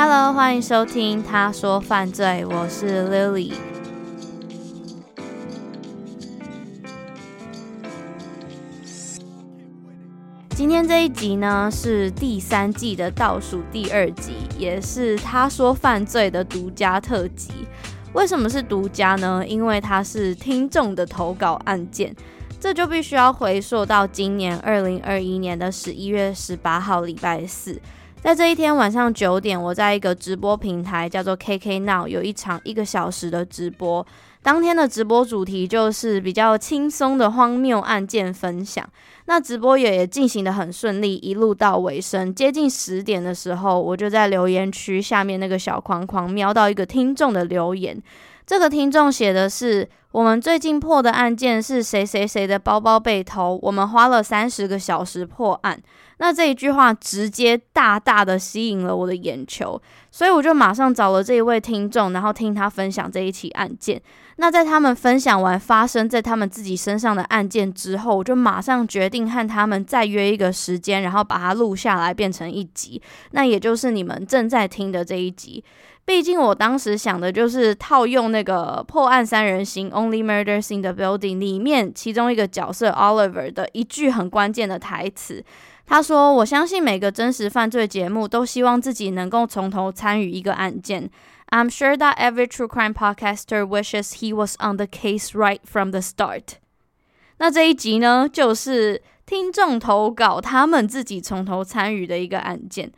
Hello，欢迎收听《他说犯罪》，我是 Lily。今天这一集呢，是第三季的倒数第二集，也是《他说犯罪》的独家特辑。为什么是独家呢？因为它是听众的投稿案件，这就必须要回溯到今年二零二一年的十一月十八号礼拜四。在这一天晚上九点，我在一个直播平台叫做 KK Now 有一场一个小时的直播。当天的直播主题就是比较轻松的荒谬案件分享。那直播也也进行得很顺利，一路到尾声，接近十点的时候，我就在留言区下面那个小框框瞄到一个听众的留言。这个听众写的是：我们最近破的案件是谁谁谁的包包被偷，我们花了三十个小时破案。那这一句话直接大大的吸引了我的眼球，所以我就马上找了这一位听众，然后听他分享这一起案件。那在他们分享完发生在他们自己身上的案件之后，我就马上决定和他们再约一个时间，然后把它录下来变成一集。那也就是你们正在听的这一集。毕竟我当时想的就是套用那个破案三人行 Only Murders in the Building 里面其中一个角色 Oliver 的一句很关键的台词。他说：“我相信每个真实犯罪节目都希望自己能够从头参与一个案件。I'm sure that every true crime podcaster wishes he was on the case right from the start。”那这一集呢，就是听众投稿，他们自己从头参与的一个案件。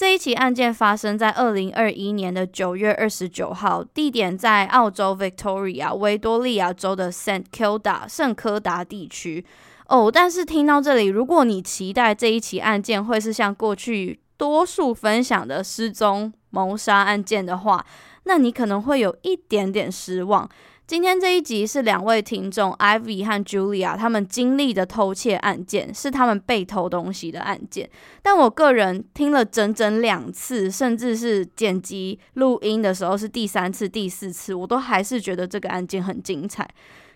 这一起案件发生在二零二一年的九月二十九号，地点在澳洲 Victoria 维多利亚州的 St Kilda 圣科达地区。哦，但是听到这里，如果你期待这一起案件会是像过去多数分享的失踪谋杀案件的话，那你可能会有一点点失望。今天这一集是两位听众 Ivy 和 Julia 他们经历的偷窃案件，是他们被偷东西的案件。但我个人听了整整两次，甚至是剪辑录音的时候是第三次、第四次，我都还是觉得这个案件很精彩。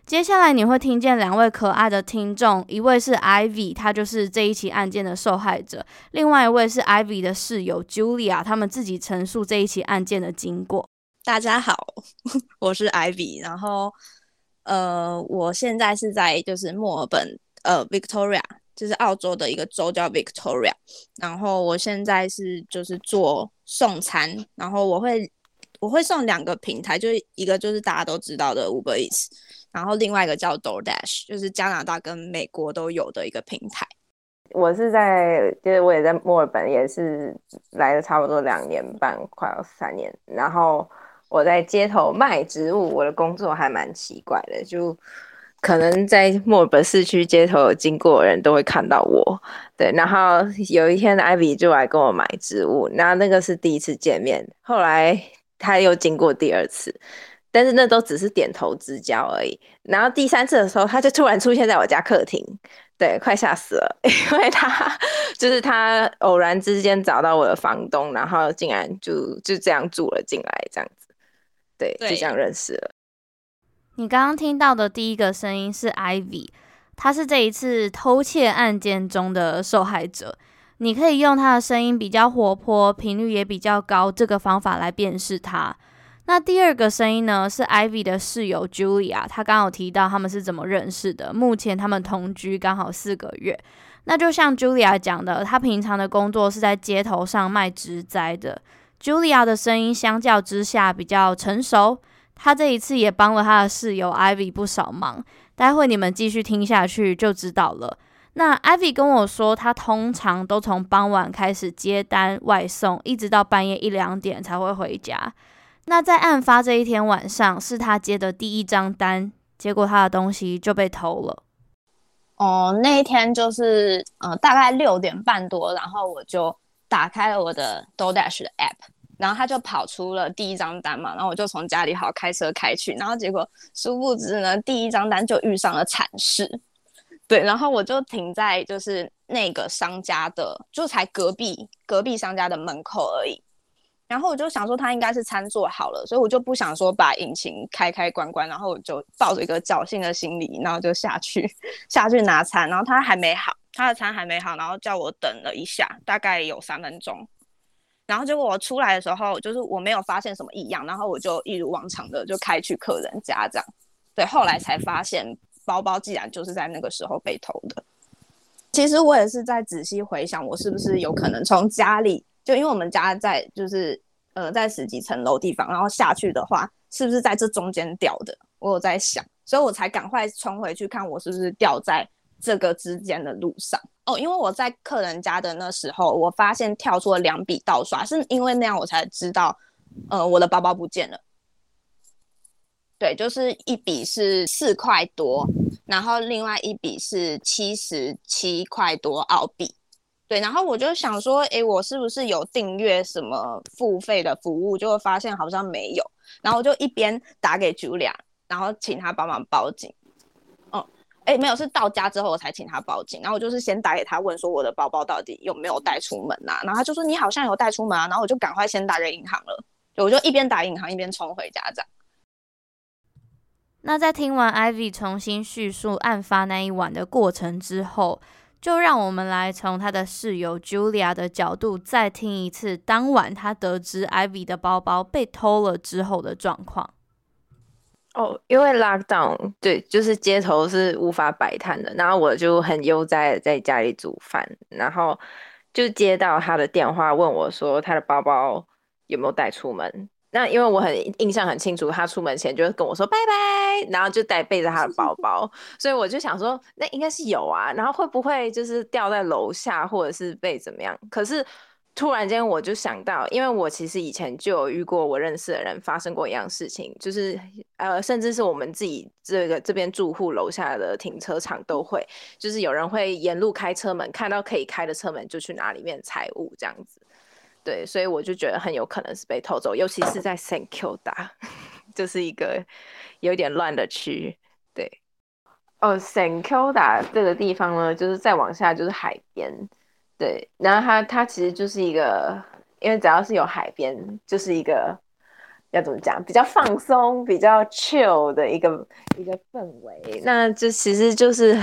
接下来你会听见两位可爱的听众，一位是 Ivy，她就是这一起案件的受害者；另外一位是 Ivy 的室友 Julia，他们自己陈述这一起案件的经过。大家好，我是 Ivy，然后呃，我现在是在就是墨尔本呃 Victoria，就是澳洲的一个州叫 Victoria，然后我现在是就是做送餐，然后我会我会送两个平台，就是一个就是大家都知道的 Uber Eats。然后另外一个叫 DoorDash，就是加拿大跟美国都有的一个平台。我是在，就是我也在墨尔本，也是来了差不多两年半，快要三年。然后我在街头卖植物，我的工作还蛮奇怪的，就可能在墨尔本市区街头经过的人都会看到我。对，然后有一天 Ivy 就来跟我买植物，那那个是第一次见面，后来他又经过第二次。但是那都只是点头之交而已。然后第三次的时候，他就突然出现在我家客厅，对，快吓死了，因为他就是他偶然之间找到我的房东，然后竟然就就这样住了进来，这样子，对，就这样认识了。你刚刚听到的第一个声音是 Ivy，他是这一次偷窃案件中的受害者。你可以用他的声音比较活泼，频率也比较高这个方法来辨识他。那第二个声音呢，是 Ivy 的室友 Julia，她刚好提到他们是怎么认识的。目前他们同居刚好四个月。那就像 Julia 讲的，她平常的工作是在街头上卖植栽的。Julia 的声音相较之下比较成熟，她这一次也帮了她的室友 Ivy 不少忙。待会你们继续听下去就知道了。那 Ivy 跟我说，她通常都从傍晚开始接单外送，一直到半夜一两点才会回家。那在案发这一天晚上，是他接的第一张单，结果他的东西就被偷了。哦，那一天就是呃大概六点半多，然后我就打开了我的 DoorDash 的 app，然后他就跑出了第一张单嘛，然后我就从家里好开车开去，然后结果殊不知呢，第一张单就遇上了惨事。对，然后我就停在就是那个商家的，就才隔壁隔壁商家的门口而已。然后我就想说他应该是餐做好了，所以我就不想说把引擎开开关关，然后我就抱着一个侥幸的心理，然后就下去下去拿餐，然后他还没好，他的餐还没好，然后叫我等了一下，大概有三分钟，然后结果我出来的时候，就是我没有发现什么异样，然后我就一如往常的就开去客人家这样，对，后来才发现包包既然就是在那个时候被偷的，其实我也是在仔细回想，我是不是有可能从家里。就因为我们家在就是呃在十几层楼地方，然后下去的话，是不是在这中间掉的？我有在想，所以我才赶快冲回去看我是不是掉在这个之间的路上。哦，因为我在客人家的那时候，我发现跳出了两笔盗刷，是因为那样我才知道，呃，我的包包不见了。对，就是一笔是四块多，然后另外一笔是七十七块多澳币。对，然后我就想说，哎，我是不是有订阅什么付费的服务？就会发现好像没有，然后我就一边打给 Julia，然后请他帮忙报警。哦，哎，没有，是到家之后我才请他报警。然后我就是先打给他问说我的包包到底有没有带出门啊？然后他就说你好像有带出门啊。然后我就赶快先打给银行了。对，我就一边打银行一边冲回家这样。那在听完 Ivy 重新叙述案发那一晚的过程之后。就让我们来从他的室友 Julia 的角度再听一次当晚他得知 Ivy 的包包被偷了之后的状况。哦，因为 lockdown，对，就是街头是无法摆摊的，然后我就很悠哉的在家里煮饭，然后就接到他的电话问我说他的包包有没有带出门。那因为我很印象很清楚，他出门前就跟我说拜拜，然后就带背着他的包包，所以我就想说，那应该是有啊，然后会不会就是掉在楼下，或者是被怎么样？可是突然间我就想到，因为我其实以前就有遇过我认识的人发生过一样事情，就是呃，甚至是我们自己这个这边住户楼下的停车场都会，就是有人会沿路开车门，看到可以开的车门就去拿里面财物这样子。对，所以我就觉得很有可能是被偷走，尤其是在 Saint Kilda，就是一个有点乱的区。对，哦，Saint Kilda 这个地方呢，就是再往下就是海边。对，然后它它其实就是一个，因为只要是有海边，就是一个要怎么讲，比较放松、比较 chill 的一个一个氛围。那这其实就是。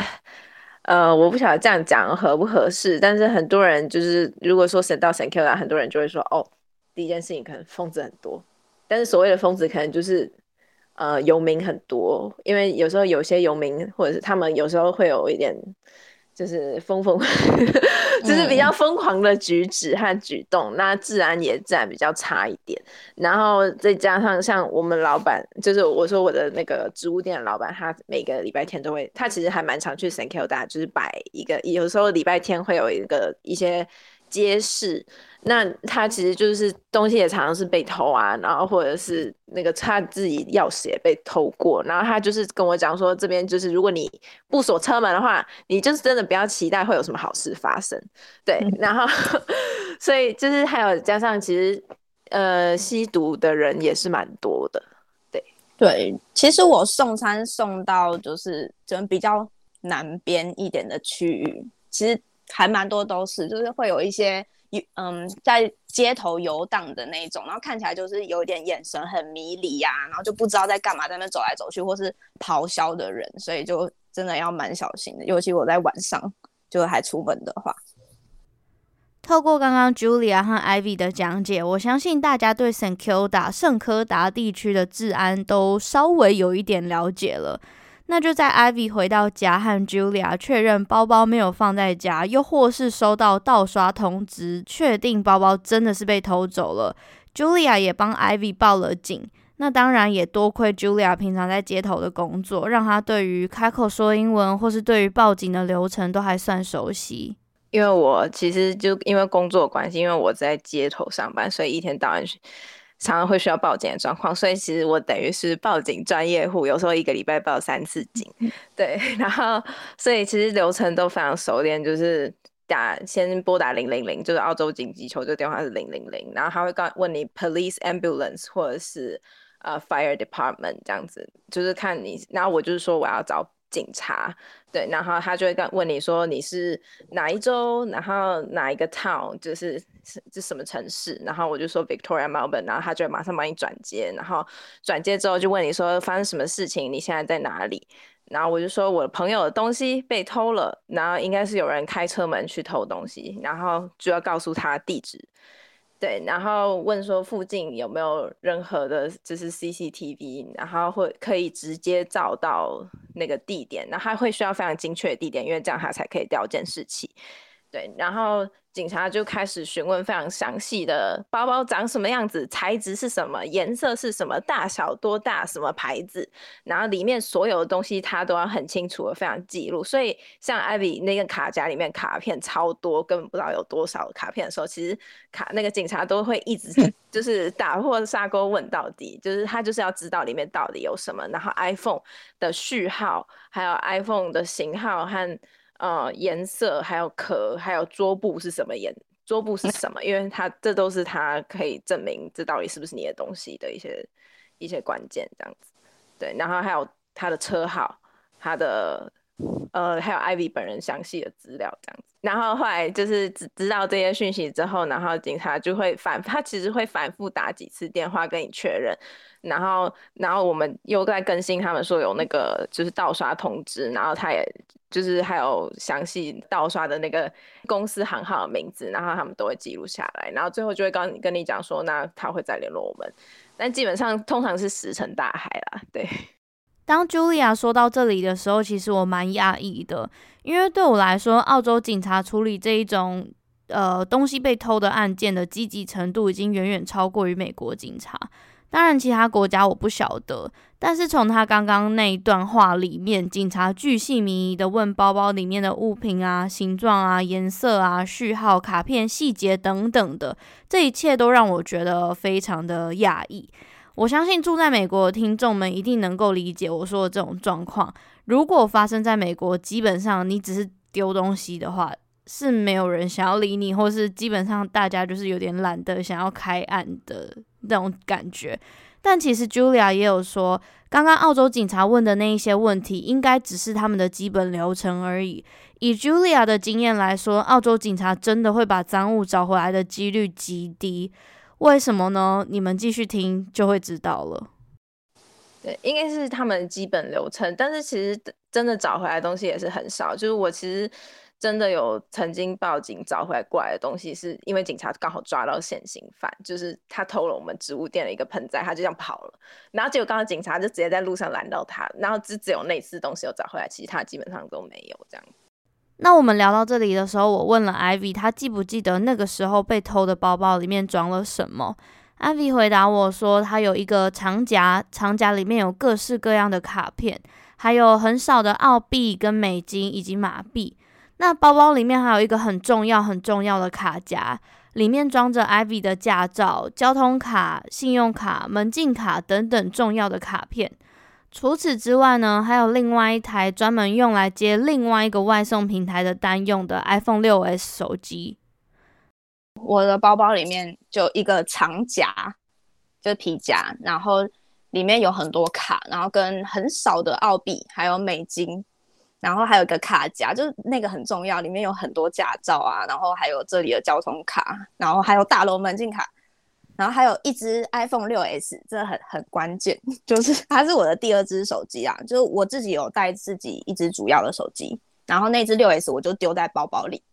呃，我不晓得这样讲合不合适，但是很多人就是如果说神到神 Q 啊，很多人就会说哦，第一件事情可能疯子很多，但是所谓的疯子可能就是呃游民很多，因为有时候有些游民或者是他们有时候会有一点。就是疯疯，就是比较疯狂的举止和举动，嗯、那治安也自然比较差一点。然后再加上像我们老板，就是我说我的那个植物店的老板，他每个礼拜天都会，他其实还蛮常去 St Kilda，就是摆一个，有时候礼拜天会有一个一些。街市，那他其实就是东西也常常是被偷啊，然后或者是那个他自己钥匙也被偷过，然后他就是跟我讲说，这边就是如果你不锁车门的话，你就是真的不要期待会有什么好事发生，对，嗯、然后 所以就是还有加上其实呃吸毒的人也是蛮多的，对对，其实我送餐送到就是就比较南边一点的区域，其实。还蛮多都是，就是会有一些嗯，在街头游荡的那种，然后看起来就是有点眼神很迷离呀、然后就不知道在干嘛，在那走来走去，或是咆哮的人，所以就真的要蛮小心的，尤其我在晚上就还出门的话。透过刚刚 Julia 和 Ivy 的讲解，我相信大家对 St. Kilda 圣科达地区的治安都稍微有一点了解了。那就在 Ivy 回到家和 Julia 确认包包没有放在家，又或是收到盗刷通知，确定包包真的是被偷走了。Julia 也帮 Ivy 报了警。那当然也多亏 Julia 平常在街头的工作，让她对于开口说英文或是对于报警的流程都还算熟悉。因为我其实就因为工作关系，因为我在街头上班，所以一天到晚常常会需要报警的状况，所以其实我等于是报警专业户，有时候一个礼拜报三次警。对，然后所以其实流程都非常熟练，就是打先拨打零零零，就是澳洲紧急求救电话是零零零，然后他会告问你 police ambulance 或者是呃 fire department 这样子，就是看你，然后我就是说我要找。警察，对，然后他就会问你说你是哪一州，然后哪一个 town，就是是是什么城市，然后我就说 Victoria Melbourne，然后他就会马上帮你转接，然后转接之后就问你说发生什么事情，你现在在哪里？然后我就说我的朋友的东西被偷了，然后应该是有人开车门去偷东西，然后就要告诉他地址。对，然后问说附近有没有任何的，就是 CCTV，然后会可以直接照到那个地点，然后会需要非常精确的地点，因为这样他才可以调监视器。对，然后。警察就开始询问非常详细的包包长什么样子，材质是什么，颜色是什么，大小多大，什么牌子，然后里面所有的东西他都要很清楚的非常记录。所以像 Ivy 那个卡夹里面卡片超多，根本不知道有多少卡片的时候，其实卡那个警察都会一直 就是打破砂锅问到底，就是他就是要知道里面到底有什么，然后 iPhone 的序号，还有 iPhone 的型号和。呃，颜色还有壳，还有桌布是什么颜？桌布是什么？因为它这都是它可以证明这到底是不是你的东西的一些一些关键，这样子。对，然后还有它的车号，它的呃，还有 Ivy 本人详细的资料，这样子。然后后来就是知知道这些讯息之后，然后警察就会反，他其实会反复打几次电话跟你确认。然后，然后我们又在更新，他们说有那个就是盗刷通知，然后他也就是还有详细盗刷的那个公司行号的名字，然后他们都会记录下来，然后最后就会跟跟你讲说，那他会再联络我们，但基本上通常是石沉大海啦。对，当 Julia 说到这里的时候，其实我蛮讶异的，因为对我来说，澳洲警察处理这一种呃东西被偷的案件的积极程度，已经远远超过于美国警察。当然，其他国家我不晓得，但是从他刚刚那一段话里面，警察巨细靡遗的问包包里面的物品啊、形状啊、颜色啊、序号、卡片细节等等的，这一切都让我觉得非常的讶异。我相信住在美国的听众们一定能够理解我说的这种状况。如果发生在美国，基本上你只是丢东西的话，是没有人想要理你，或是基本上大家就是有点懒得想要开案的那种感觉。但其实 Julia 也有说，刚刚澳洲警察问的那一些问题，应该只是他们的基本流程而已。以 Julia 的经验来说，澳洲警察真的会把赃物找回来的几率极低。为什么呢？你们继续听就会知道了。对，应该是他们基本流程，但是其实真的找回来的东西也是很少。就是我其实。真的有曾经报警找回来过来的东西，是因为警察刚好抓到现行犯，就是他偷了我们植物店的一个盆栽，他就这样跑了。然后结果刚刚警察就直接在路上拦到他，然后只只有那次东西有找回来，其他基本上都没有这样。那我们聊到这里的时候，我问了 Ivy，她记不记得那个时候被偷的包包里面装了什么？Ivy 回答我说，她有一个长夹，长夹里面有各式各样的卡片，还有很少的澳币跟美金以及马币。那包包里面还有一个很重要、很重要的卡夹，里面装着 Ivy 的驾照、交通卡、信用卡、门禁卡等等重要的卡片。除此之外呢，还有另外一台专门用来接另外一个外送平台的单用的 iPhone 6s 手机。我的包包里面就一个长夹，就是皮夹，然后里面有很多卡，然后跟很少的澳币，还有美金。然后还有个卡夹，就是那个很重要，里面有很多驾照啊，然后还有这里的交通卡，然后还有大楼门禁卡，然后还有一支 iPhone 6s，这很很关键，就是它是我的第二只手机啊，就是我自己有带自己一支主要的手机，然后那只 6s 我就丢在包包里，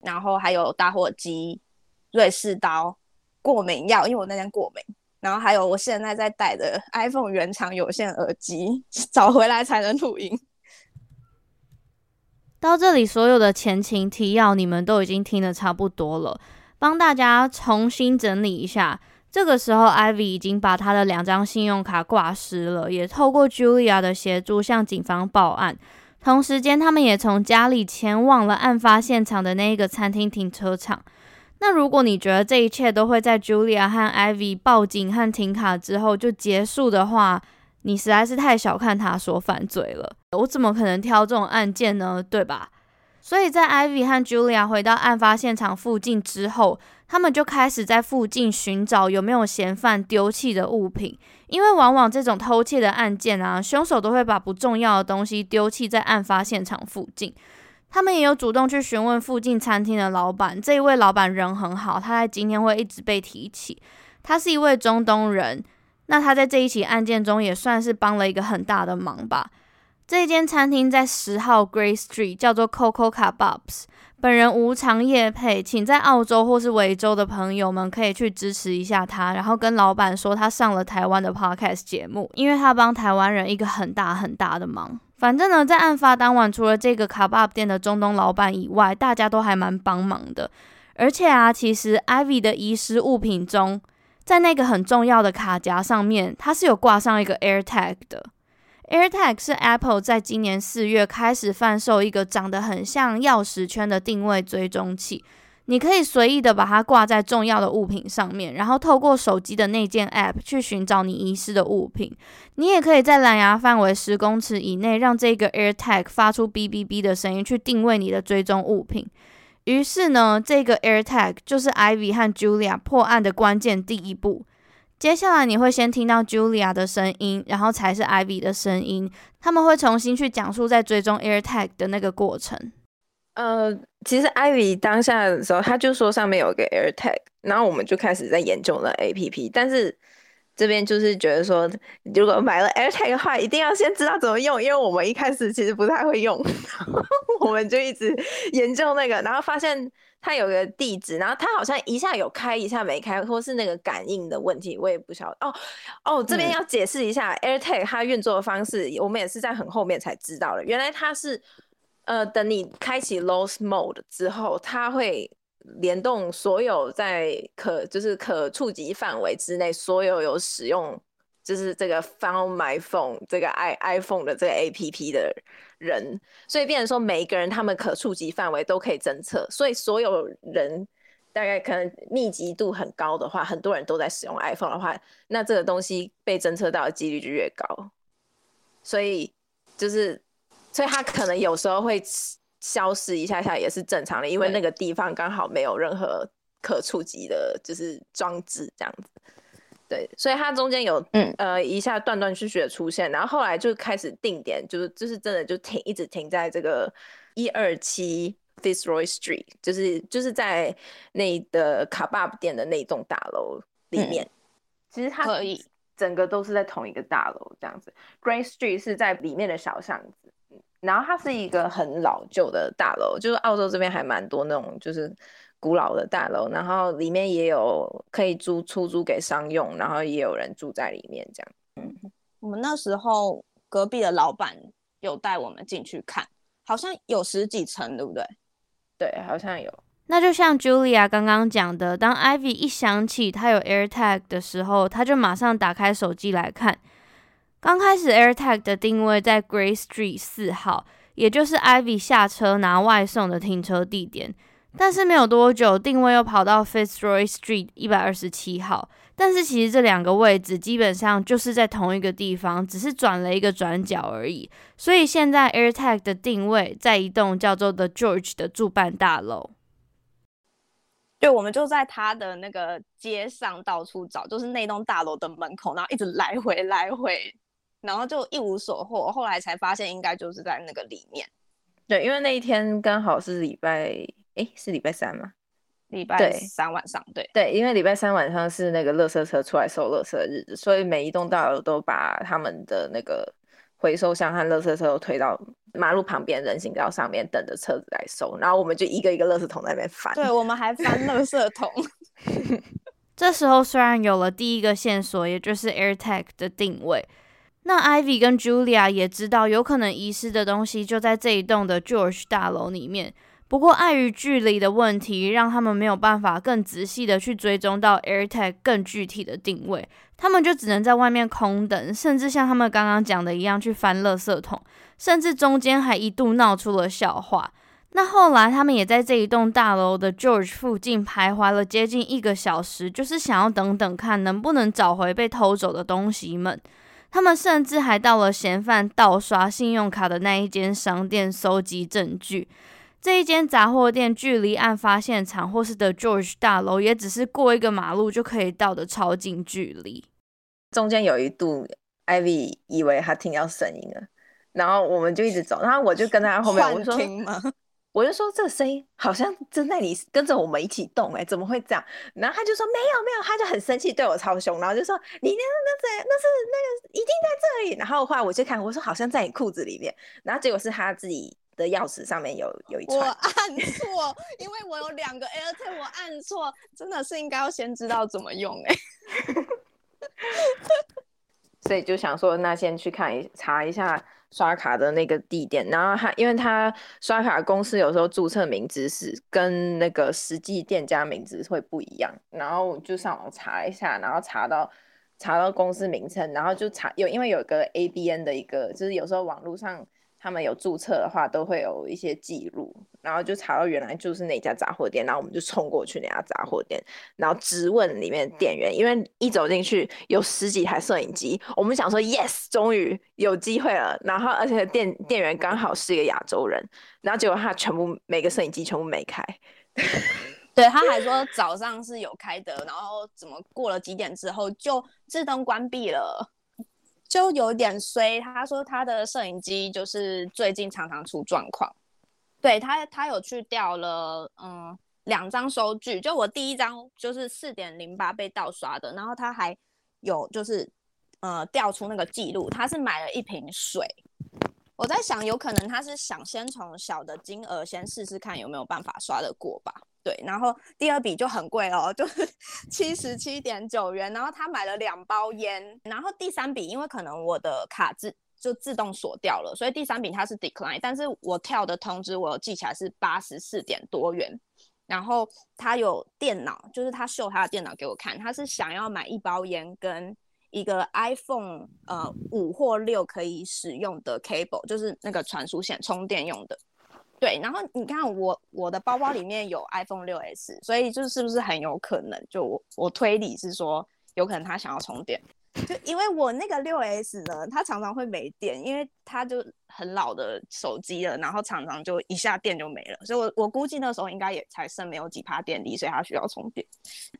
然后还有打火机、瑞士刀、过敏药，因为我那天过敏。然后还有我现在在戴的 iPhone 原厂有线耳机，找回来才能录音。到这里，所有的前情提要你们都已经听得差不多了，帮大家重新整理一下。这个时候，Ivy 已经把他的两张信用卡挂失了，也透过 Julia 的协助向警方报案。同时间，他们也从家里前往了案发现场的那一个餐厅停车场。那如果你觉得这一切都会在 Julia 和 Ivy 报警和停卡之后就结束的话，你实在是太小看他说犯罪了。我怎么可能挑这种案件呢？对吧？所以在 Ivy 和 Julia 回到案发现场附近之后，他们就开始在附近寻找有没有嫌犯丢弃的物品，因为往往这种偷窃的案件啊，凶手都会把不重要的东西丢弃在案发现场附近。他们也有主动去询问附近餐厅的老板，这一位老板人很好，他在今天会一直被提起。他是一位中东人，那他在这一起案件中也算是帮了一个很大的忙吧。这间餐厅在十号 Gray Street，叫做 Coco Kebabs。本人无偿夜配，请在澳洲或是维州的朋友们可以去支持一下他，然后跟老板说他上了台湾的 Podcast 节目，因为他帮台湾人一个很大很大的忙。反正呢，在案发当晚，除了这个卡巴店的中东老板以外，大家都还蛮帮忙的。而且啊，其实 Ivy 的遗失物品中，在那个很重要的卡夹上面，它是有挂上一个 AirTag 的。AirTag 是 Apple 在今年四月开始贩售一个长得很像钥匙圈的定位追踪器。你可以随意的把它挂在重要的物品上面，然后透过手机的内建 App 去寻找你遗失的物品。你也可以在蓝牙范围十公尺以内，让这个 AirTag 发出哔哔哔的声音，去定位你的追踪物品。于是呢，这个 AirTag 就是 Ivy 和 Julia 破案的关键第一步。接下来你会先听到 Julia 的声音，然后才是 Ivy 的声音。他们会重新去讲述在追踪 AirTag 的那个过程。呃，其实 Ivy 当下的时候，他就说上面有个 AirTag，然后我们就开始在研究了 APP。但是这边就是觉得说，如果买了 AirTag 的话，一定要先知道怎么用，因为我们一开始其实不太会用，我们就一直研究那个，然后发现它有个地址，然后它好像一下有开，一下没开，或是那个感应的问题，我也不晓得。哦哦，这边要解释一下、嗯、AirTag 它运作的方式，我们也是在很后面才知道的，原来它是。呃，等你开启 Lost Mode 之后，它会联动所有在可就是可触及范围之内所有有使用就是这个 Found My Phone 这个 i iPhone 的这个 APP 的人，所以变成说每一个人他们可触及范围都可以侦测，所以所有人大概可能密集度很高的话，很多人都在使用 iPhone 的话，那这个东西被侦测到的几率就越高，所以就是。所以他可能有时候会消失一下下也是正常的，因为那个地方刚好没有任何可触及的，就是装置这样子。对，所以它中间有嗯呃一下断断续续的出现，然后后来就开始定点，就是就是真的就停一直停在这个一二七 Fitzroy Street，就是就是在那的卡巴店的那栋大楼里面。嗯、其实它可以整个都是在同一个大楼这样子。Gray Street 是在里面的小巷子。然后它是一个很老旧的大楼，就是澳洲这边还蛮多那种就是古老的大楼，然后里面也有可以租出租给商用，然后也有人住在里面这样。嗯，我们那时候隔壁的老板有带我们进去看，好像有十几层，对不对？对，好像有。那就像 Julia 刚刚讲的，当 Ivy 一想起他有 AirTag 的时候，他就马上打开手机来看。刚开始，AirTag 的定位在 Gray Street 四号，也就是 Ivy 下车拿外送的停车地点。但是没有多久，定位又跑到 Fitzroy Street 一百二十七号。但是其实这两个位置基本上就是在同一个地方，只是转了一个转角而已。所以现在 AirTag 的定位在一栋叫做 The George 的住办大楼。对，我们就在他的那个街上到处找，就是那栋大楼的门口，然后一直来回来回。然后就一无所获，后来才发现应该就是在那个里面。对，因为那一天刚好是礼拜，诶，是礼拜三吗？礼拜三晚上，对对，因为礼拜三晚上是那个垃圾车出来收垃圾的日子，所以每一栋大楼都把他们的那个回收箱和垃圾车都推到马路旁边人行道上面，等着车子来收。然后我们就一个一个垃圾桶在那边翻。对，我们还翻垃圾桶。这时候虽然有了第一个线索，也就是 AirTag 的定位，那 Ivy 跟 Julia 也知道有可能遗失的东西就在这一栋的 George 大楼里面。不过碍于距离的问题，让他们没有办法更仔细的去追踪到 AirTag 更具体的定位，他们就只能在外面空等，甚至像他们刚刚讲的一样去翻垃圾桶，甚至中间还一度闹出了笑话。那后来他们也在这一栋大楼的 George 附近徘徊了接近一个小时，就是想要等等看能不能找回被偷走的东西们。他们甚至还到了嫌犯盗刷信用卡的那一间商店搜集证据。这一间杂货店距离案发现场或是 The George 大楼也只是过一个马路就可以到的超近距离。中间有一度，Ivy 以为他听到声音了，然后我们就一直走，然后我就跟在他后面，我说，我就说这个声音好像正在你跟着我们一起动，哎，怎么会这样？然后他就说没有没有，他就很生气，对我超凶，然后就说你那那那那是那个一定在这里。然后后来我就看，我说好像在你裤子里面，然后结果是他自己。的钥匙上面有有一串，我按错，因为我有两个 AirTag，我按错，真的是应该要先知道怎么用哎、欸，所以就想说，那先去看一查一下刷卡的那个地点，然后他因为他刷卡公司有时候注册名字是跟那个实际店家名字会不一样，然后就上网查一下，然后查到查到公司名称，然后就查有因为有个 ABN 的一个，就是有时候网络上。他们有注册的话，都会有一些记录，然后就查到原来就是那家杂货店，然后我们就冲过去那家杂货店，然后质问里面店员，因为一走进去有十几台摄影机，我们想说 yes，终于有机会了，然后而且店店员刚好是一个亚洲人，然后结果他全部每个摄影机全部没开，对，他还说早上是有开的，然后怎么过了几点之后就自动关闭了。就有点衰，他说他的摄影机就是最近常常出状况，对他他有去掉了嗯两张收据，就我第一张就是四点零八被盗刷的，然后他还有就是呃调出那个记录，他是买了一瓶水，我在想有可能他是想先从小的金额先试试看有没有办法刷得过吧。对，然后第二笔就很贵哦，就是 七十七点九元。然后他买了两包烟，然后第三笔因为可能我的卡自就自动锁掉了，所以第三笔他是 decline，但是我跳的通知我记起来是八十四点多元。然后他有电脑，就是他秀他的电脑给我看，他是想要买一包烟跟一个 iPhone 呃五或六可以使用的 cable，就是那个传输线充电用的。对，然后你看我我的包包里面有 iPhone 6s，所以就是不是很有可能？就我我推理是说，有可能他想要充电，就因为我那个 6s 呢，它常常会没电，因为它就很老的手机了，然后常常就一下电就没了，所以我我估计那时候应该也才剩没有几趴电力，所以他需要充电。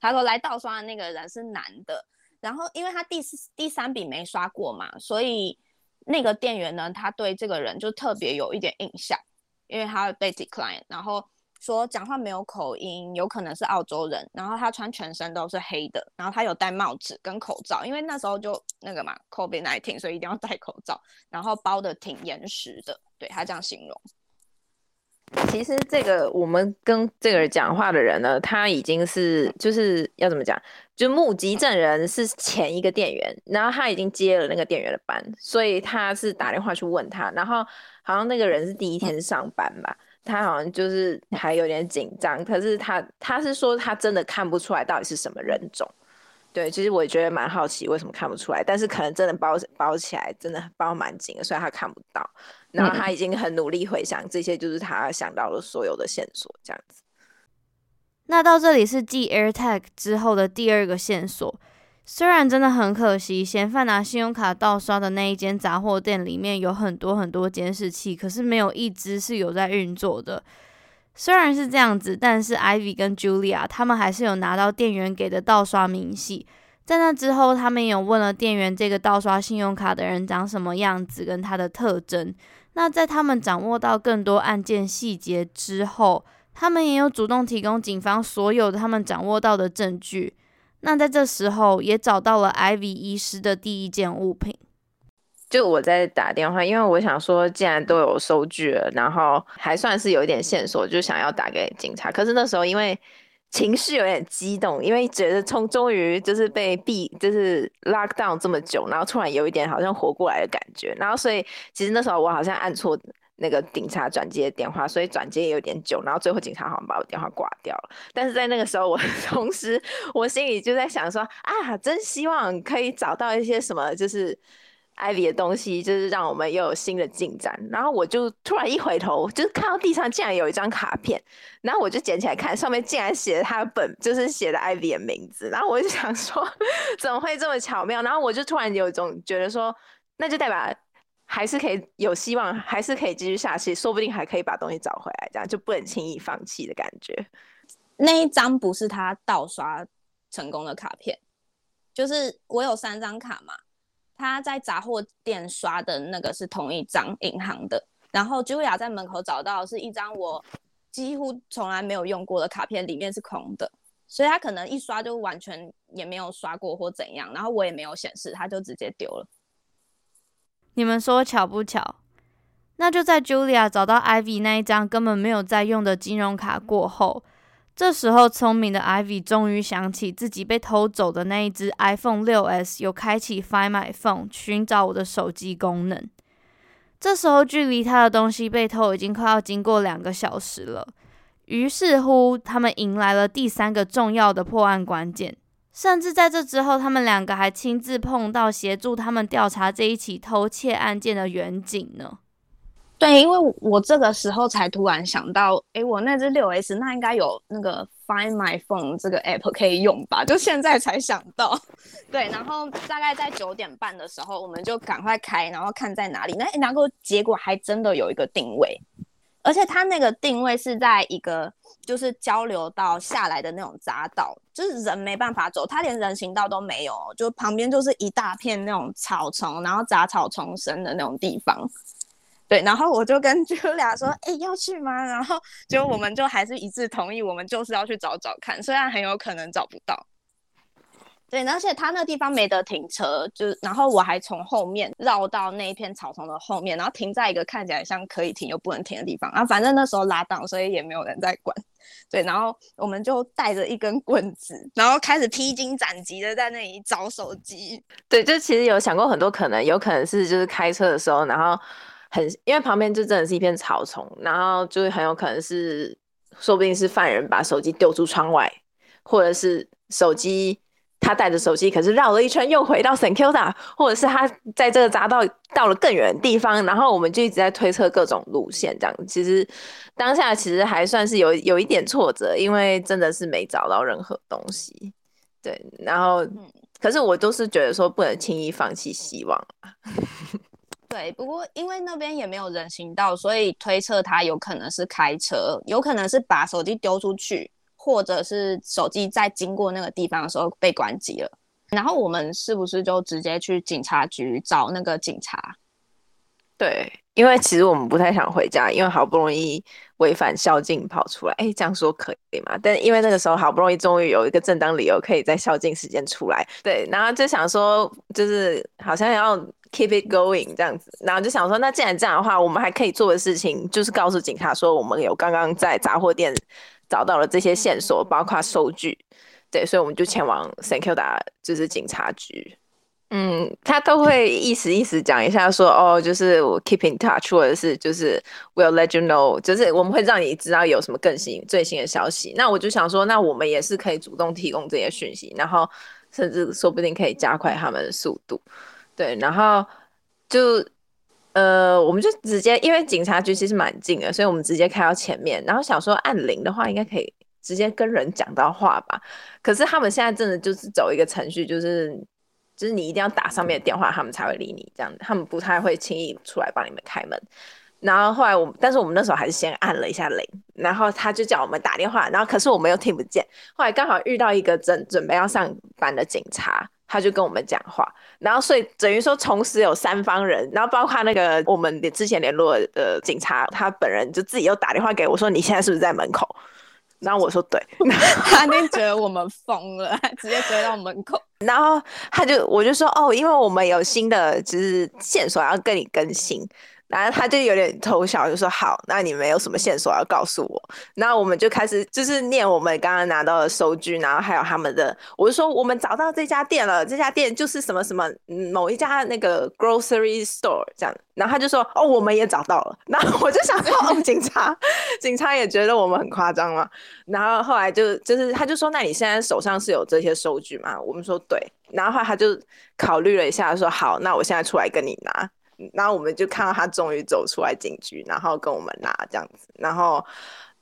他说来盗刷的那个人是男的，然后因为他第四第三笔没刷过嘛，所以那个店员呢，他对这个人就特别有一点印象。因为他被 decline，然后说讲话没有口音，有可能是澳洲人，然后他穿全身都是黑的，然后他有戴帽子跟口罩，因为那时候就那个嘛，COVID-19，所以一定要戴口罩，然后包的挺严实的，对，他这样形容。其实这个我们跟这个人讲话的人呢，他已经是就是要怎么讲，就目击证人是前一个店员，然后他已经接了那个店员的班，所以他是打电话去问他，然后。好像那个人是第一天上班吧，他好像就是还有点紧张，可是他他是说他真的看不出来到底是什么人种。对，其实我也觉得蛮好奇为什么看不出来，但是可能真的包包起来真的包蛮紧的，所以他看不到。然后他已经很努力回想这些，就是他想到的所有的线索这样子。那到这里是继 AirTag 之后的第二个线索。虽然真的很可惜，嫌犯拿信用卡盗刷的那一间杂货店里面有很多很多监视器，可是没有一只是有在运作的。虽然是这样子，但是 Ivy 跟 Julia 他们还是有拿到店员给的盗刷明细。在那之后，他们也有问了店员这个盗刷信用卡的人长什么样子跟他的特征。那在他们掌握到更多案件细节之后，他们也有主动提供警方所有他们掌握到的证据。那在这时候也找到了 Ivy 遗失的第一件物品。就我在打电话，因为我想说，既然都有收据了，然后还算是有一点线索，就想要打给警察。可是那时候因为情绪有点激动，因为觉得从终于就是被闭，就是 lock down 这么久，然后突然有一点好像活过来的感觉，然后所以其实那时候我好像按错那个警察转接的电话，所以转接也有点久，然后最后警察好像把我电话挂掉了。但是在那个时候，我同时我心里就在想说啊，真希望可以找到一些什么，就是。Ivy 的东西就是让我们又有新的进展，然后我就突然一回头，就是看到地上竟然有一张卡片，然后我就捡起来看，上面竟然写了他的本，就是写的 Ivy 的名字，然后我就想说，怎么会这么巧妙？然后我就突然有一种觉得说，那就代表还是可以有希望，还是可以继续下去，说不定还可以把东西找回来，这样就不能轻易放弃的感觉。那一张不是他盗刷成功的卡片，就是我有三张卡嘛。他在杂货店刷的那个是同一张银行的，然后 Julia 在门口找到是一张我几乎从来没有用过的卡片，里面是空的，所以他可能一刷就完全也没有刷过或怎样，然后我也没有显示，他就直接丢了。你们说巧不巧？那就在 Julia 找到 Ivy 那一张根本没有在用的金融卡过后。这时候，聪明的 Ivy 终于想起自己被偷走的那一只 iPhone 6s 有开启 Find My Phone 寻找我的手机功能。这时候，距离他的东西被偷已经快要经过两个小时了。于是乎，他们迎来了第三个重要的破案关键。甚至在这之后，他们两个还亲自碰到协助他们调查这一起偷窃案件的员警呢。对，因为我这个时候才突然想到，诶，我那只六 S 那应该有那个 Find My Phone 这个 app 可以用吧？就现在才想到。对，然后大概在九点半的时候，我们就赶快开，然后看在哪里。那然后结果还真的有一个定位，而且它那个定位是在一个就是交流道下来的那种匝道，就是人没办法走，它连人行道都没有，就旁边就是一大片那种草丛，然后杂草丛生的那种地方。对，然后我就跟 Julia 说：“哎，要去吗？”然后就我们就还是一致同意，我们就是要去找找看，虽然很有可能找不到。对，而且他那地方没得停车，就然后我还从后面绕到那一片草丛的后面，然后停在一个看起来像可以停又不能停的地方。啊，反正那时候拉档，所以也没有人在管。对，然后我们就带着一根棍子，然后开始披荆斩棘的在那里找手机。对，就其实有想过很多可能，有可能是就是开车的时候，然后。很，因为旁边就真的是一片草丛，然后就是很有可能是，说不定是犯人把手机丢出窗外，或者是手机他带着手机，可是绕了一圈又回到 St Kilda，或者是他在这个匝道到了更远的地方，然后我们就一直在推测各种路线，这样。其实当下其实还算是有有一点挫折，因为真的是没找到任何东西，对，然后可是我都是觉得说不能轻易放弃希望。对，不过因为那边也没有人行道，所以推测他有可能是开车，有可能是把手机丢出去，或者是手机在经过那个地方的时候被关机了。然后我们是不是就直接去警察局找那个警察？对，因为其实我们不太想回家，因为好不容易违反宵禁跑出来，哎，这样说可以吗？但因为那个时候好不容易终于有一个正当理由可以在宵禁时间出来，对，然后就想说，就是好像要。Keep it going 这样子，然后就想说，那既然这样的话，我们还可以做的事情就是告诉警察说，我们有刚刚在杂货店找到了这些线索，包括收据。对，所以我们就前往 St Kilda 就是警察局。嗯，他都会意思意思讲一下说，哦，就是我 keep in touch，或者是就是 we'll let you know，就是我们会让你知道有什么更新最新的消息。那我就想说，那我们也是可以主动提供这些讯息，然后甚至说不定可以加快他们的速度。对，然后就呃，我们就直接，因为警察局其实蛮近的，所以我们直接开到前面。然后想说按铃的话，应该可以直接跟人讲到话吧。可是他们现在真的就是走一个程序，就是就是你一定要打上面的电话，他们才会理你。这样，他们不太会轻易出来帮你们开门。然后后来我，但是我们那时候还是先按了一下铃，然后他就叫我们打电话，然后可是我们又听不见。后来刚好遇到一个准准备要上班的警察。他就跟我们讲话，然后所以等于说同时有三方人，然后包括那个我们之前联络的警察，他本人就自己又打电话给我说，你现在是不是在门口？然后我说对，他那觉得我们疯了，直接追到门口。然后他就我就说哦，因为我们有新的就是线索要跟你更新。然后他就有点偷笑，就说：“好，那你们有什么线索要告诉我？”然后我们就开始就是念我们刚刚拿到的收据，然后还有他们的，我就说我们找到这家店了，这家店就是什么什么某一家那个 grocery store 这样。然后他就说：“哦，我们也找到了。”然后我就想说：“哦，警察，警察也觉得我们很夸张嘛。”然后后来就就是他就说：“那你现在手上是有这些收据吗？”我们说：“对。”然后后来他就考虑了一下，说：“好，那我现在出来跟你拿。”然后我们就看到他终于走出来警局，然后跟我们拿这样子，然后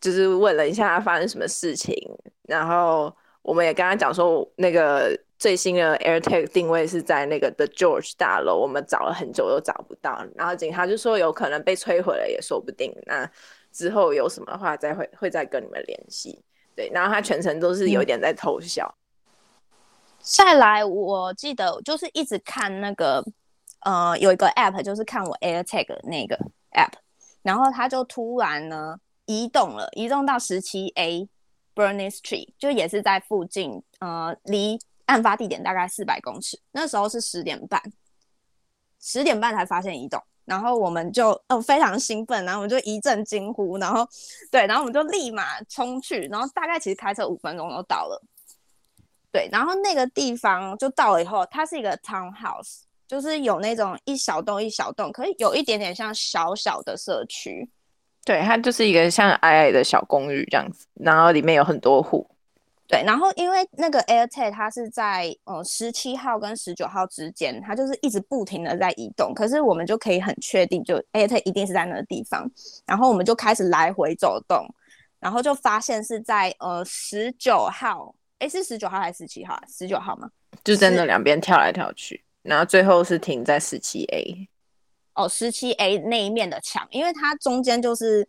就是问了一下他发生什么事情，然后我们也跟他讲说，那个最新的 AirTag 定位是在那个 The George 大楼，我们找了很久都找不到，然后警察就说有可能被摧毁了也说不定，那之后有什么的话再会会再跟你们联系，对，然后他全程都是有点在偷笑。再来，我记得就是一直看那个。呃，有一个 app 就是看我 AirTag 那个 app，然后它就突然呢移动了，移动到十七 A Burnett Street，就也是在附近，呃，离案发地点大概四百公尺。那时候是十点半，十点半才发现移动，然后我们就呃非常兴奋，然后我们就一阵惊呼，然后对，然后我们就立马冲去，然后大概其实开车五分钟就到了，对，然后那个地方就到了以后，它是一个 townhouse。就是有那种一小栋一小栋，可以有一点点像小小的社区。对，它就是一个像矮矮的小公寓这样子，然后里面有很多户。对，然后因为那个 AirTag 它是在呃十七号跟十九号之间，它就是一直不停的在移动，可是我们就可以很确定，就 AirTag 一定是在那个地方。然后我们就开始来回走动，然后就发现是在呃十九号，诶，是十九号还是十七号？啊十九号吗？就在那两边跳来跳去。然后最后是停在十七 A，哦，十七 A 那一面的墙，因为它中间就是，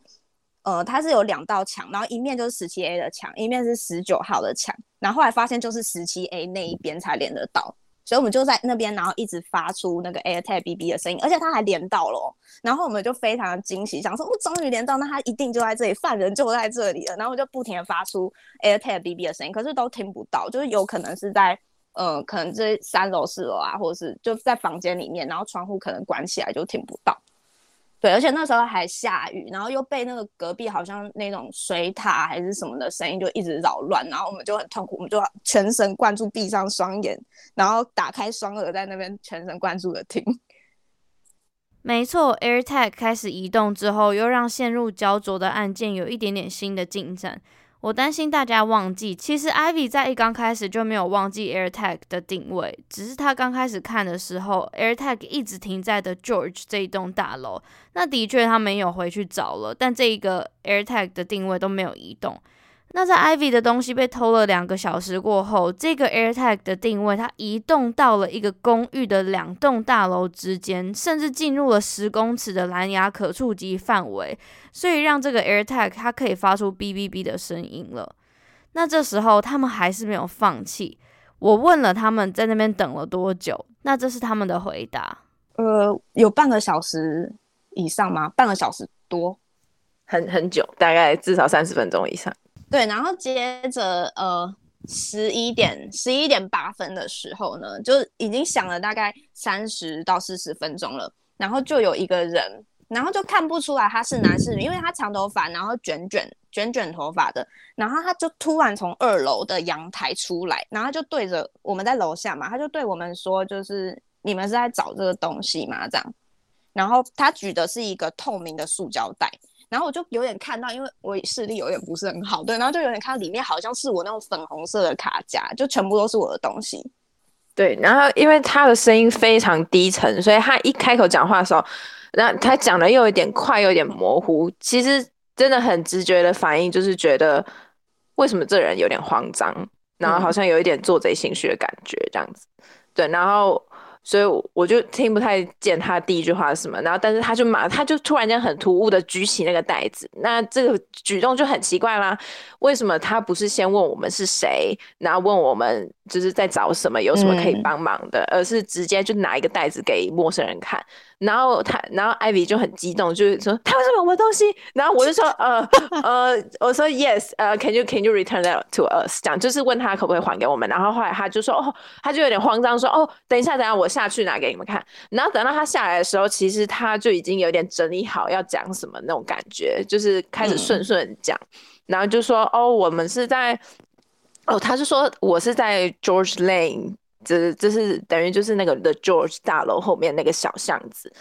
呃，它是有两道墙，然后一面就是十七 A 的墙，一面是十九号的墙，然后后来发现就是十七 A 那一边才连得到，所以我们就在那边，然后一直发出那个 AirTag BB 的声音，而且它还连到了哦，然后我们就非常的惊喜，想说，我终于连到，那它一定就在这里，犯人就在这里了，然后我就不停的发出 AirTag BB 的声音，可是都听不到，就是有可能是在。呃，可能这三楼、四楼啊，或者是就在房间里面，然后窗户可能关起来就听不到。对，而且那时候还下雨，然后又被那个隔壁好像那种水塔还是什么的声音就一直扰乱，然后我们就很痛苦，我们就全神贯注，闭上双眼，然后打开双耳在那边全神贯注的听。没错，AirTag 开始移动之后，又让陷入焦灼的案件有一点点新的进展。我担心大家忘记，其实 Ivy 在一刚开始就没有忘记 AirTag 的定位，只是他刚开始看的时候，AirTag 一直停在的 George 这一栋大楼。那的确他没有回去找了，但这一个 AirTag 的定位都没有移动。那在 Ivy 的东西被偷了两个小时过后，这个 AirTag 的定位它移动到了一个公寓的两栋大楼之间，甚至进入了十公尺的蓝牙可触及范围，所以让这个 AirTag 它可以发出哔哔哔的声音了。那这时候他们还是没有放弃。我问了他们在那边等了多久，那这是他们的回答：呃，有半个小时以上吗？半个小时多，很很久，大概至少三十分钟以上。对，然后接着呃十一点十一点八分的时候呢，就已经响了大概三十到四十分钟了，然后就有一个人，然后就看不出来他是男是女，因为他长头发，然后卷卷卷卷头发的，然后他就突然从二楼的阳台出来，然后就对着我们在楼下嘛，他就对我们说，就是你们是在找这个东西吗？这样，然后他举的是一个透明的塑胶袋。然后我就有点看到，因为我视力有点不是很好，对，然后就有点看到里面好像是我那种粉红色的卡夹，就全部都是我的东西。对，然后因为他的声音非常低沉，所以他一开口讲话的时候，然后他讲的又有点快，又有点模糊。其实真的很直觉的反应就是觉得，为什么这人有点慌张，然后好像有一点做贼心虚的感觉这样子。对，然后。所以我就听不太见他第一句话是什么，然后但是他就马他就突然间很突兀的举起那个袋子，那这个举动就很奇怪啦。为什么他不是先问我们是谁，然后问我们就是在找什么，有什么可以帮忙的，嗯、而是直接就拿一个袋子给陌生人看？然后他，然后艾比就很激动，就是说他为什么我的东西？然后我就说呃 呃，我说 Yes，呃，Can you Can you return that to us？这样就是问他可不可以还给我们。然后后来他就说哦，他就有点慌张说哦，等一下，等一下，我下去拿给你们看。然后等到他下来的时候，其实他就已经有点整理好要讲什么那种感觉，就是开始顺顺讲，然后就说哦，我们是在。哦，他是说我是在 George Lane，这这是等于就是那个 The George 大楼后面那个小巷子。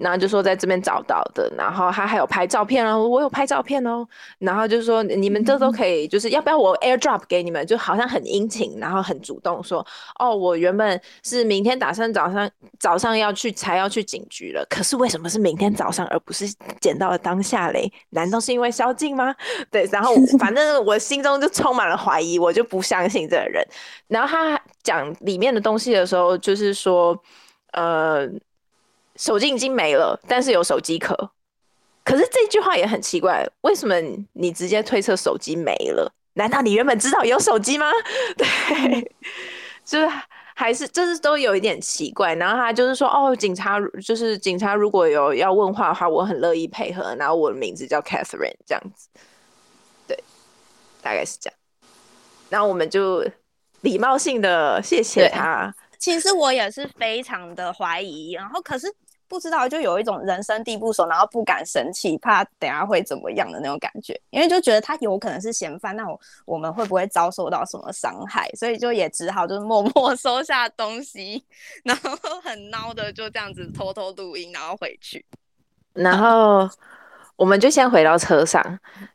然后就说在这边找到的，然后他还有拍照片哦，我有拍照片哦。然后就说你们这都可以，就是要不要我 AirDrop 给你们？就好像很殷勤，然后很主动说，哦，我原本是明天打算早上早上要去才要去警局了，可是为什么是明天早上而不是捡到了当下嘞？难道是因为宵禁吗？对，然后反正我心中就充满了怀疑，我就不相信这个人。然后他讲里面的东西的时候，就是说，呃。手机已经没了，但是有手机壳。可是这句话也很奇怪，为什么你直接推测手机没了？难道你原本知道有手机吗？对，就是还是就是都有一点奇怪。然后他就是说，哦，警察就是警察，如果有要问话的话，我很乐意配合。然后我的名字叫 Catherine，这样子，对，大概是这样。然后我们就礼貌性的谢谢他。其实我也是非常的怀疑，然后可是。不知道，就有一种人生地不熟，然后不敢生气，怕等下会怎么样的那种感觉。因为就觉得他有可能是嫌犯，那我我们会不会遭受到什么伤害？所以就也只好就是默默 收下东西，然后很孬的就这样子偷偷录音，然后回去。然后我们就先回到车上，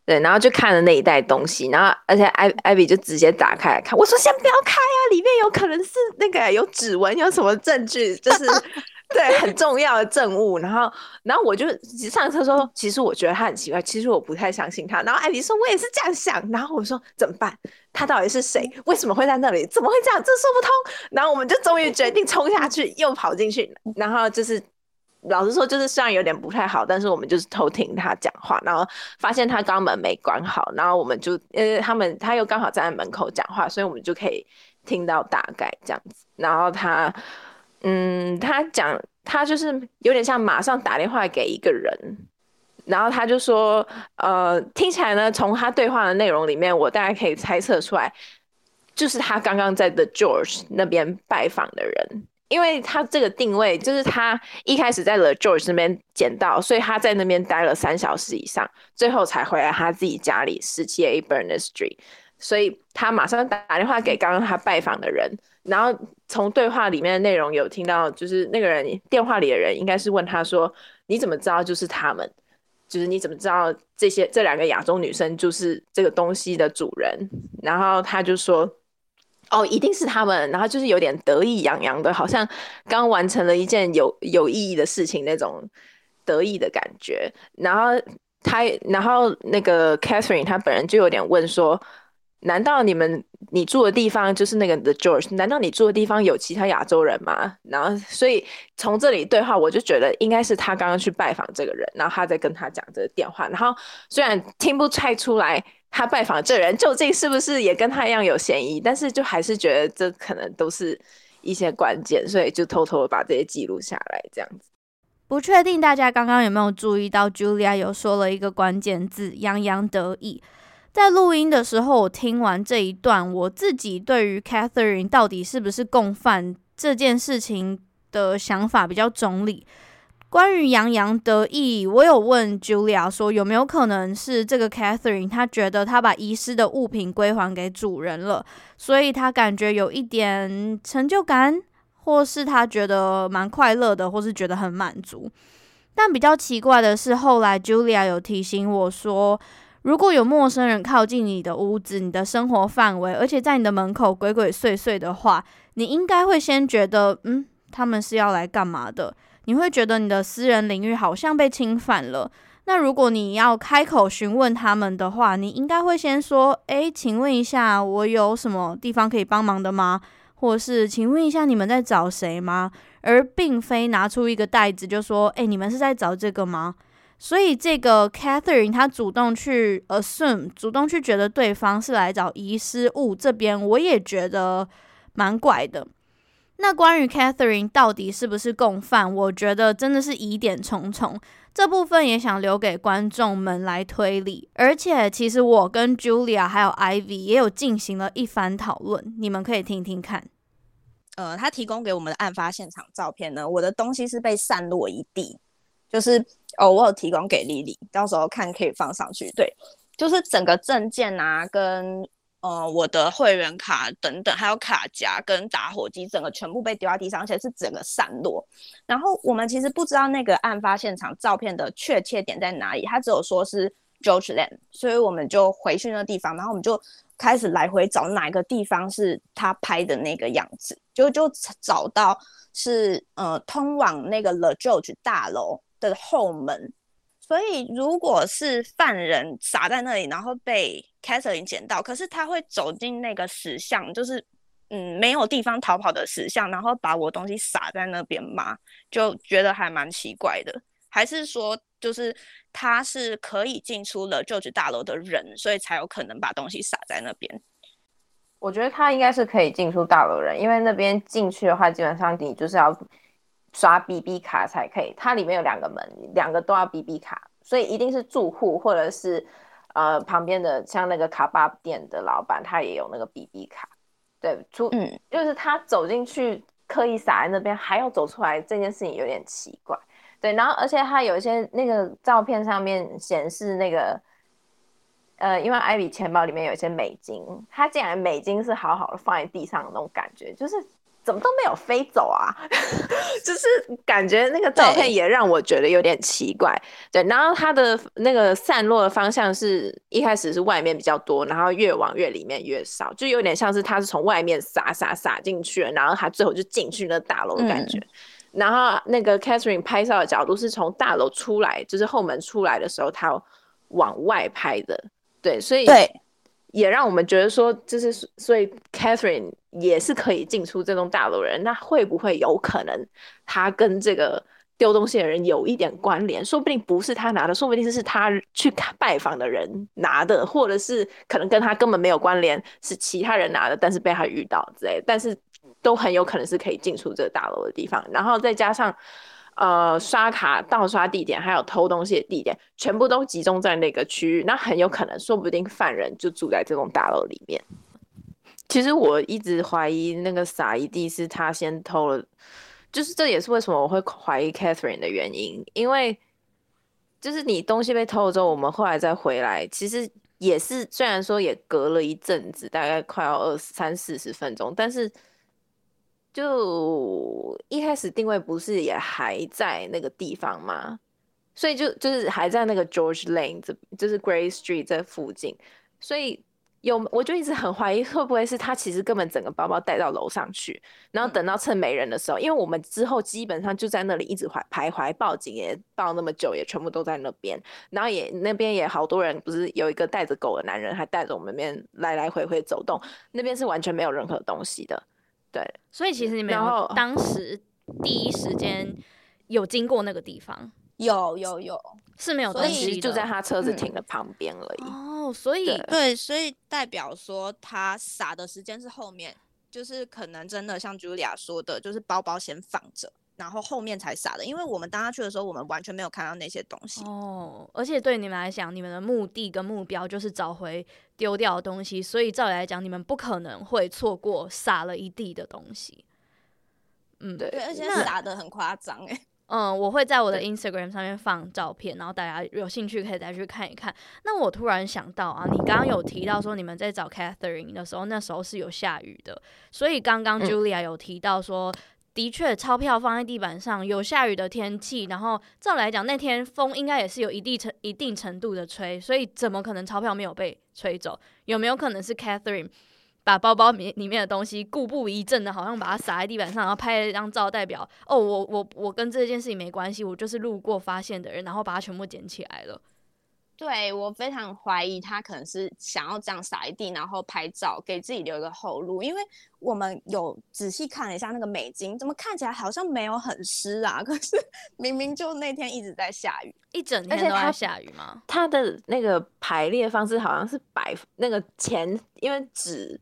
对，然后就看了那一袋东西，然后而且艾艾比就直接打开来看，我说先不要开啊，里面有可能是那个有指纹，有什么证据，就是。对，很重要的证物，然后，然后我就上车说，其实我觉得他很奇怪，其实我不太相信他。然后艾迪说，我也是这样想。然后我说，怎么办？他到底是谁？为什么会在那里？怎么会这样？这说不通。然后我们就终于决定冲下去，又跑进去。然后就是，老实说，就是虽然有点不太好，但是我们就是偷听他讲话，然后发现他肛门没关好，然后我们就，呃，他们他又刚好站在门口讲话，所以我们就可以听到大概这样子。然后他。嗯，他讲，他就是有点像马上打电话给一个人，然后他就说，呃，听起来呢，从他对话的内容里面，我大概可以猜测出来，就是他刚刚在 The George 那边拜访的人，因为他这个定位就是他一开始在 The George 那边捡到，所以他在那边待了三小时以上，最后才回来他自己家里十七 A Berners Street，所以他马上打电话给刚刚他拜访的人。然后从对话里面的内容有听到，就是那个人电话里的人应该是问他说：“你怎么知道就是他们？就是你怎么知道这些这两个亚洲女生就是这个东西的主人？”然后他就说：“哦，一定是他们。”然后就是有点得意洋洋的，好像刚完成了一件有有意义的事情那种得意的感觉。然后他，然后那个 Catherine 她本人就有点问说。难道你们你住的地方就是那个 The George？难道你住的地方有其他亚洲人吗？然后，所以从这里对话，我就觉得应该是他刚刚去拜访这个人，然后他在跟他讲这个电话。然后虽然听不太出来他拜访这人究竟是不是也跟他一样有嫌疑，但是就还是觉得这可能都是一些关键，所以就偷偷的把这些记录下来，这样子。不确定大家刚刚有没有注意到，Julia 有说了一个关键字，洋洋得意。在录音的时候，我听完这一段，我自己对于 Catherine 到底是不是共犯这件事情的想法比较中立。关于洋洋得意，我有问 Julia 说有没有可能是这个 Catherine 她觉得她把遗失的物品归还给主人了，所以她感觉有一点成就感，或是她觉得蛮快乐的，或是觉得很满足。但比较奇怪的是，后来 Julia 有提醒我说，如果有陌生人靠近你的屋子、你的生活范围，而且在你的门口鬼鬼祟祟的话，你应该会先觉得，嗯，他们是要来干嘛的？你会觉得你的私人领域好像被侵犯了。那如果你要开口询问他们的话，你应该会先说，诶，请问一下，我有什么地方可以帮忙的吗？或是请问一下，你们在找谁吗？而并非拿出一个袋子就说，诶，你们是在找这个吗？所以这个 Catherine 她主动去 assume，主动去觉得对方是来找遗失物这边，我也觉得蛮怪的。那关于 Catherine 到底是不是共犯，我觉得真的是疑点重重。这部分也想留给观众们来推理。而且，其实我跟 Julia 还有 Ivy 也有进行了一番讨论，你们可以听听看。呃，他提供给我们的案发现场照片呢，我的东西是被散落一地，就是哦，我有提供给 Lily，到时候看可以放上去。对，就是整个证件啊，跟。呃，我的会员卡等等，还有卡夹跟打火机，整个全部被丢在地上，而且是整个散落。然后我们其实不知道那个案发现场照片的确切点在哪里，他只有说是 George Land，所以我们就回去那地方，然后我们就开始来回找哪个地方是他拍的那个样子，就就找到是呃通往那个 The George 大楼的后门。所以，如果是犯人撒在那里，然后被凯瑟琳捡到，可是他会走进那个石像，就是嗯没有地方逃跑的石像，然后把我东西撒在那边吗？就觉得还蛮奇怪的。还是说，就是他是可以进出了旧址大楼的人，所以才有可能把东西撒在那边？我觉得他应该是可以进出大楼人，因为那边进去的话，基本上你就是要。刷 BB 卡才可以，它里面有两个门，两个都要 BB 卡，所以一定是住户或者是呃旁边的，像那个卡巴店的老板，他也有那个 BB 卡。对，出嗯，就是他走进去刻意撒在那边，还要走出来，这件事情有点奇怪。对，然后而且他有一些那个照片上面显示那个呃，因为艾比钱包里面有一些美金，他竟然美金是好好的放在地上的那种感觉，就是。怎么都没有飞走啊？就是感觉那个照片也让我觉得有点奇怪。对，对，然后它的那个散落的方向是一开始是外面比较多，然后越往越里面越少，就有点像是它是从外面撒撒撒进去了，然后它最后就进去那大楼的感觉。嗯、然后那个 Catherine 拍照的角度是从大楼出来，就是后门出来的时候，他往外拍的。对，所以对。也让我们觉得说，就是所以 Catherine 也是可以进出这栋大楼的人，那会不会有可能他跟这个丢东西的人有一点关联？说不定不是他拿的，说不定是他去拜访的人拿的，或者是可能跟他根本没有关联，是其他人拿的，但是被他遇到之类，但是都很有可能是可以进出这个大楼的地方，然后再加上。呃，刷卡盗刷地点还有偷东西的地点，全部都集中在那个区域，那很有可能，说不定犯人就住在这栋大楼里面。其实我一直怀疑那个撒一地是他先偷了，就是这也是为什么我会怀疑 Catherine 的原因，因为就是你东西被偷了之后，我们后来再回来，其实也是虽然说也隔了一阵子，大概快要二三四十分钟，但是。就一开始定位不是也还在那个地方吗？所以就就是还在那个 George Lane 这，就是 Gray Street 这附近。所以有我就一直很怀疑会不会是他其实根本整个包包带到楼上去，然后等到趁没人的时候，因为我们之后基本上就在那里一直怀徘徊，报警也报那么久，也全部都在那边，然后也那边也好多人，不是有一个带着狗的男人还带着我们那边来来回回走动，那边是完全没有任何东西的。对，所以其实你们。有当时第一时间有经过那个地方，有有有是没有东西，就在他车子停的旁边而已。嗯、哦，所以对，对，所以代表说他撒的时间是后面，就是可能真的像 Julia 说的，就是包包先放着。然后后面才撒的，因为我们当他去的时候，我们完全没有看到那些东西哦。而且对你们来讲，你们的目的跟目标就是找回丢掉的东西，所以照理来讲，你们不可能会错过撒了一地的东西。嗯，对，而且撒的很夸张哎。嗯，我会在我的 Instagram 上面放照片，然后大家有兴趣可以再去看一看。那我突然想到啊，你刚刚有提到说你们在找 Catherine 的时候，那时候是有下雨的，所以刚刚 Julia 有提到说。嗯的确，钞票放在地板上，有下雨的天气，然后照来讲，那天风应该也是有一定程一定程度的吹，所以怎么可能钞票没有被吹走？有没有可能是 Catherine 把包包里里面的东西故步一阵的，好像把它撒在地板上，然后拍了一张照，代表哦，我我我跟这件事情没关系，我就是路过发现的人，然后把它全部捡起来了。对，我非常怀疑他可能是想要这样撒一地，然后拍照给自己留一个后路。因为我们有仔细看了一下那个美金，怎么看起来好像没有很湿啊？可是 明明就那天一直在下雨，一整天都在下雨吗？它的那个排列方式好像是摆那个前，因为纸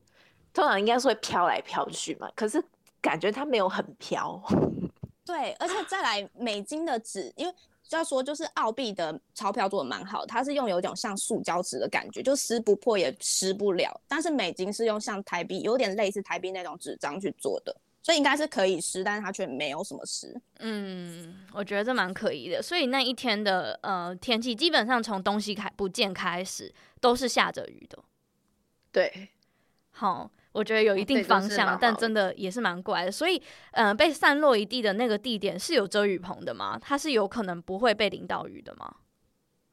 通常应该是会飘来飘去嘛，可是感觉它没有很飘。对，而且再来美金的纸，因为要说就是澳币的钞票做的蛮好，它是用有一种像塑胶纸的感觉，就撕不破也撕不了。但是美金是用像台币，有点类似台币那种纸张去做的。所以应该是可以湿，但是它却没有什么湿。嗯，我觉得这蛮可疑的。所以那一天的呃天气，基本上从东西开不见开始都是下着雨的。对，好，我觉得有一定方向，但真的也是蛮怪的。所以，呃，被散落一地的那个地点是有遮雨棚的吗？它是有可能不会被淋到雨的吗？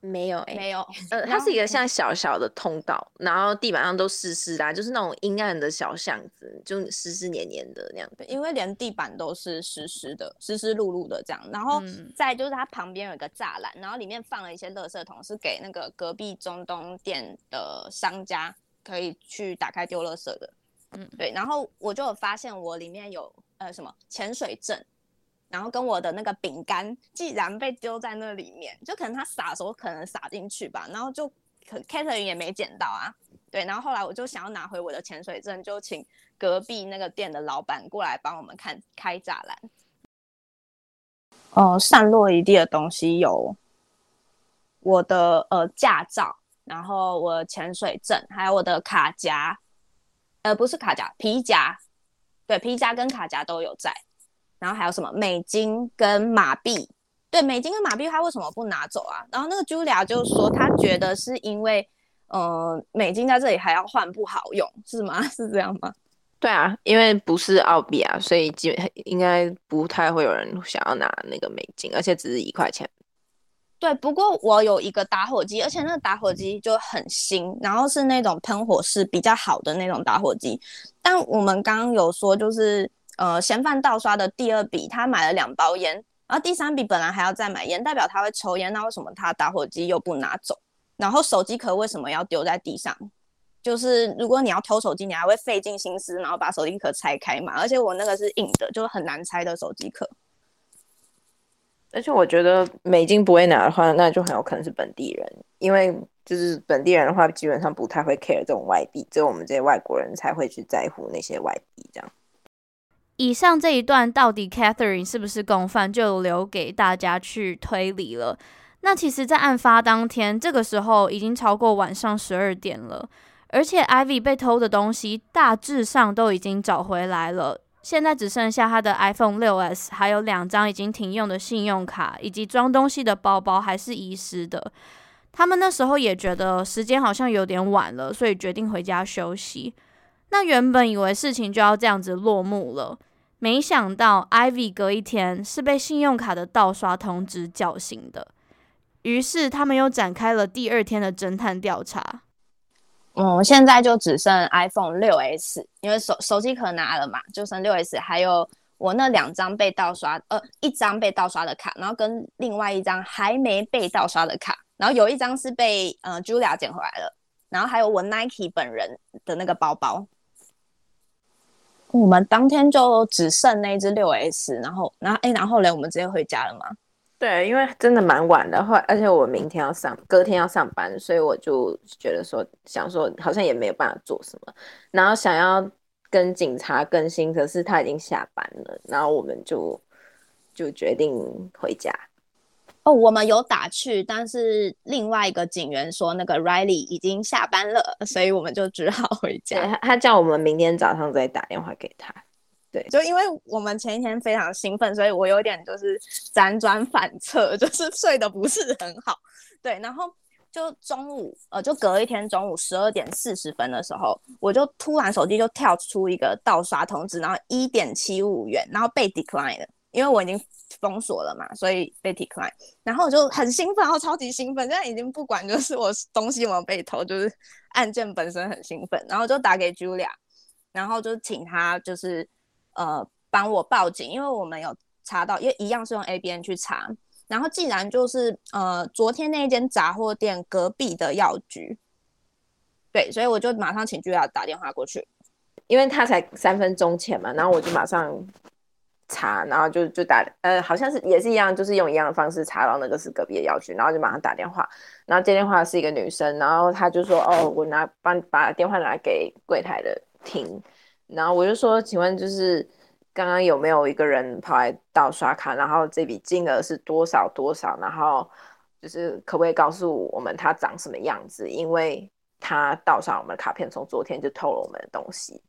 没有、欸，没有，呃，它是一个像小小的通道，然后地板上都湿湿的，就是那种阴暗的小巷子，就湿湿黏黏的那样的。因为连地板都是湿湿的，湿湿漉漉的这样。然后再就是它旁边有一个栅栏，然后里面放了一些垃圾桶，是给那个隔壁中东店的商家可以去打开丢垃圾的。嗯，对。然后我就有发现我里面有呃什么潜水证。然后跟我的那个饼干，既然被丢在那里面，就可能他撒的时候可能撒进去吧，然后就可 Catherine 也没捡到啊。对，然后后来我就想要拿回我的潜水证，就请隔壁那个店的老板过来帮我们看开栅栏。哦、散落一地的东西有我的呃驾照，然后我潜水证，还有我的卡夹，呃不是卡夹，皮夹，对，皮夹跟卡夹都有在。然后还有什么美金跟马币？对，美金跟马币他为什么不拿走啊？然后那个 Julia 就说，他觉得是因为，呃，美金在这里还要换不好用，是吗？是这样吗？对啊，因为不是澳币啊，所以基本应该不太会有人想要拿那个美金，而且只是一块钱。对，不过我有一个打火机，而且那个打火机就很新，然后是那种喷火式比较好的那种打火机。但我们刚刚有说就是。呃，嫌犯盗刷的第二笔，他买了两包烟，然后第三笔本来还要再买烟，代表他会抽烟，那为什么他打火机又不拿走？然后手机壳为什么要丢在地上？就是如果你要偷手机，你还会费尽心思，然后把手机壳拆开嘛？而且我那个是硬的，就是很难拆的手机壳。而且我觉得美金不会拿的话，那就很有可能是本地人，因为就是本地人的话，基本上不太会 care 这种外币，只有我们这些外国人才会去在乎那些外币这样。以上这一段到底 Catherine 是不是共犯，就留给大家去推理了。那其实，在案发当天，这个时候已经超过晚上十二点了，而且 Ivy 被偷的东西大致上都已经找回来了，现在只剩下他的 iPhone 6s，还有两张已经停用的信用卡，以及装东西的包包还是遗失的。他们那时候也觉得时间好像有点晚了，所以决定回家休息。那原本以为事情就要这样子落幕了。没想到，Ivy 隔一天是被信用卡的盗刷通知叫醒的。于是他们又展开了第二天的侦探调查。嗯，现在就只剩 iPhone 6s，因为手手机壳拿了嘛，就剩 6s，还有我那两张被盗刷，呃，一张被盗刷的卡，然后跟另外一张还没被盗刷的卡，然后有一张是被呃 Julia 捡回来了，然后还有我 Nike 本人的那个包包。我们当天就只剩那一只六 S，然后，然后，哎，然后嘞，我们直接回家了吗？对，因为真的蛮晚的，后而且我明天要上，隔天要上班，所以我就觉得说，想说好像也没有办法做什么，然后想要跟警察更新，可是他已经下班了，然后我们就就决定回家。哦，我们有打去，但是另外一个警员说那个 Riley 已经下班了，所以我们就只好回家。他他叫我们明天早上再打电话给他。对，就因为我们前一天非常兴奋，所以我有点就是辗转反侧，就是睡得不是很好。对，然后就中午，呃，就隔一天中午十二点四十分的时候，我就突然手机就跳出一个盗刷通知，然后一点七五元，然后被 decline 了，因为我已经。封锁了嘛，所以被 decline，然后我就很兴奋，然后超级兴奋，现在已经不管就是我 东西有没有被偷，就是案件本身很兴奋，然后就打给 Julia，然后就请他就是呃帮我报警，因为我们有查到，因为一样是用 ABN 去查，然后既然就是呃昨天那一间杂货店隔壁的药局，对，所以我就马上请 Julia 打电话过去，因为他才三分钟前嘛，然后我就马上。查，然后就就打，呃，好像是也是一样，就是用一样的方式查到那个是隔壁的药局，然后就马上打电话，然后接电话是一个女生，然后她就说，哦，我拿帮把电话拿给柜台的听，然后我就说，请问就是。刚刚有没有一个人跑来盗刷卡，然后这笔金额是多少多少，然后就是可不可以告诉我们他长什么样子？因为他盗刷我们的卡片，从昨天就偷了我们的东西。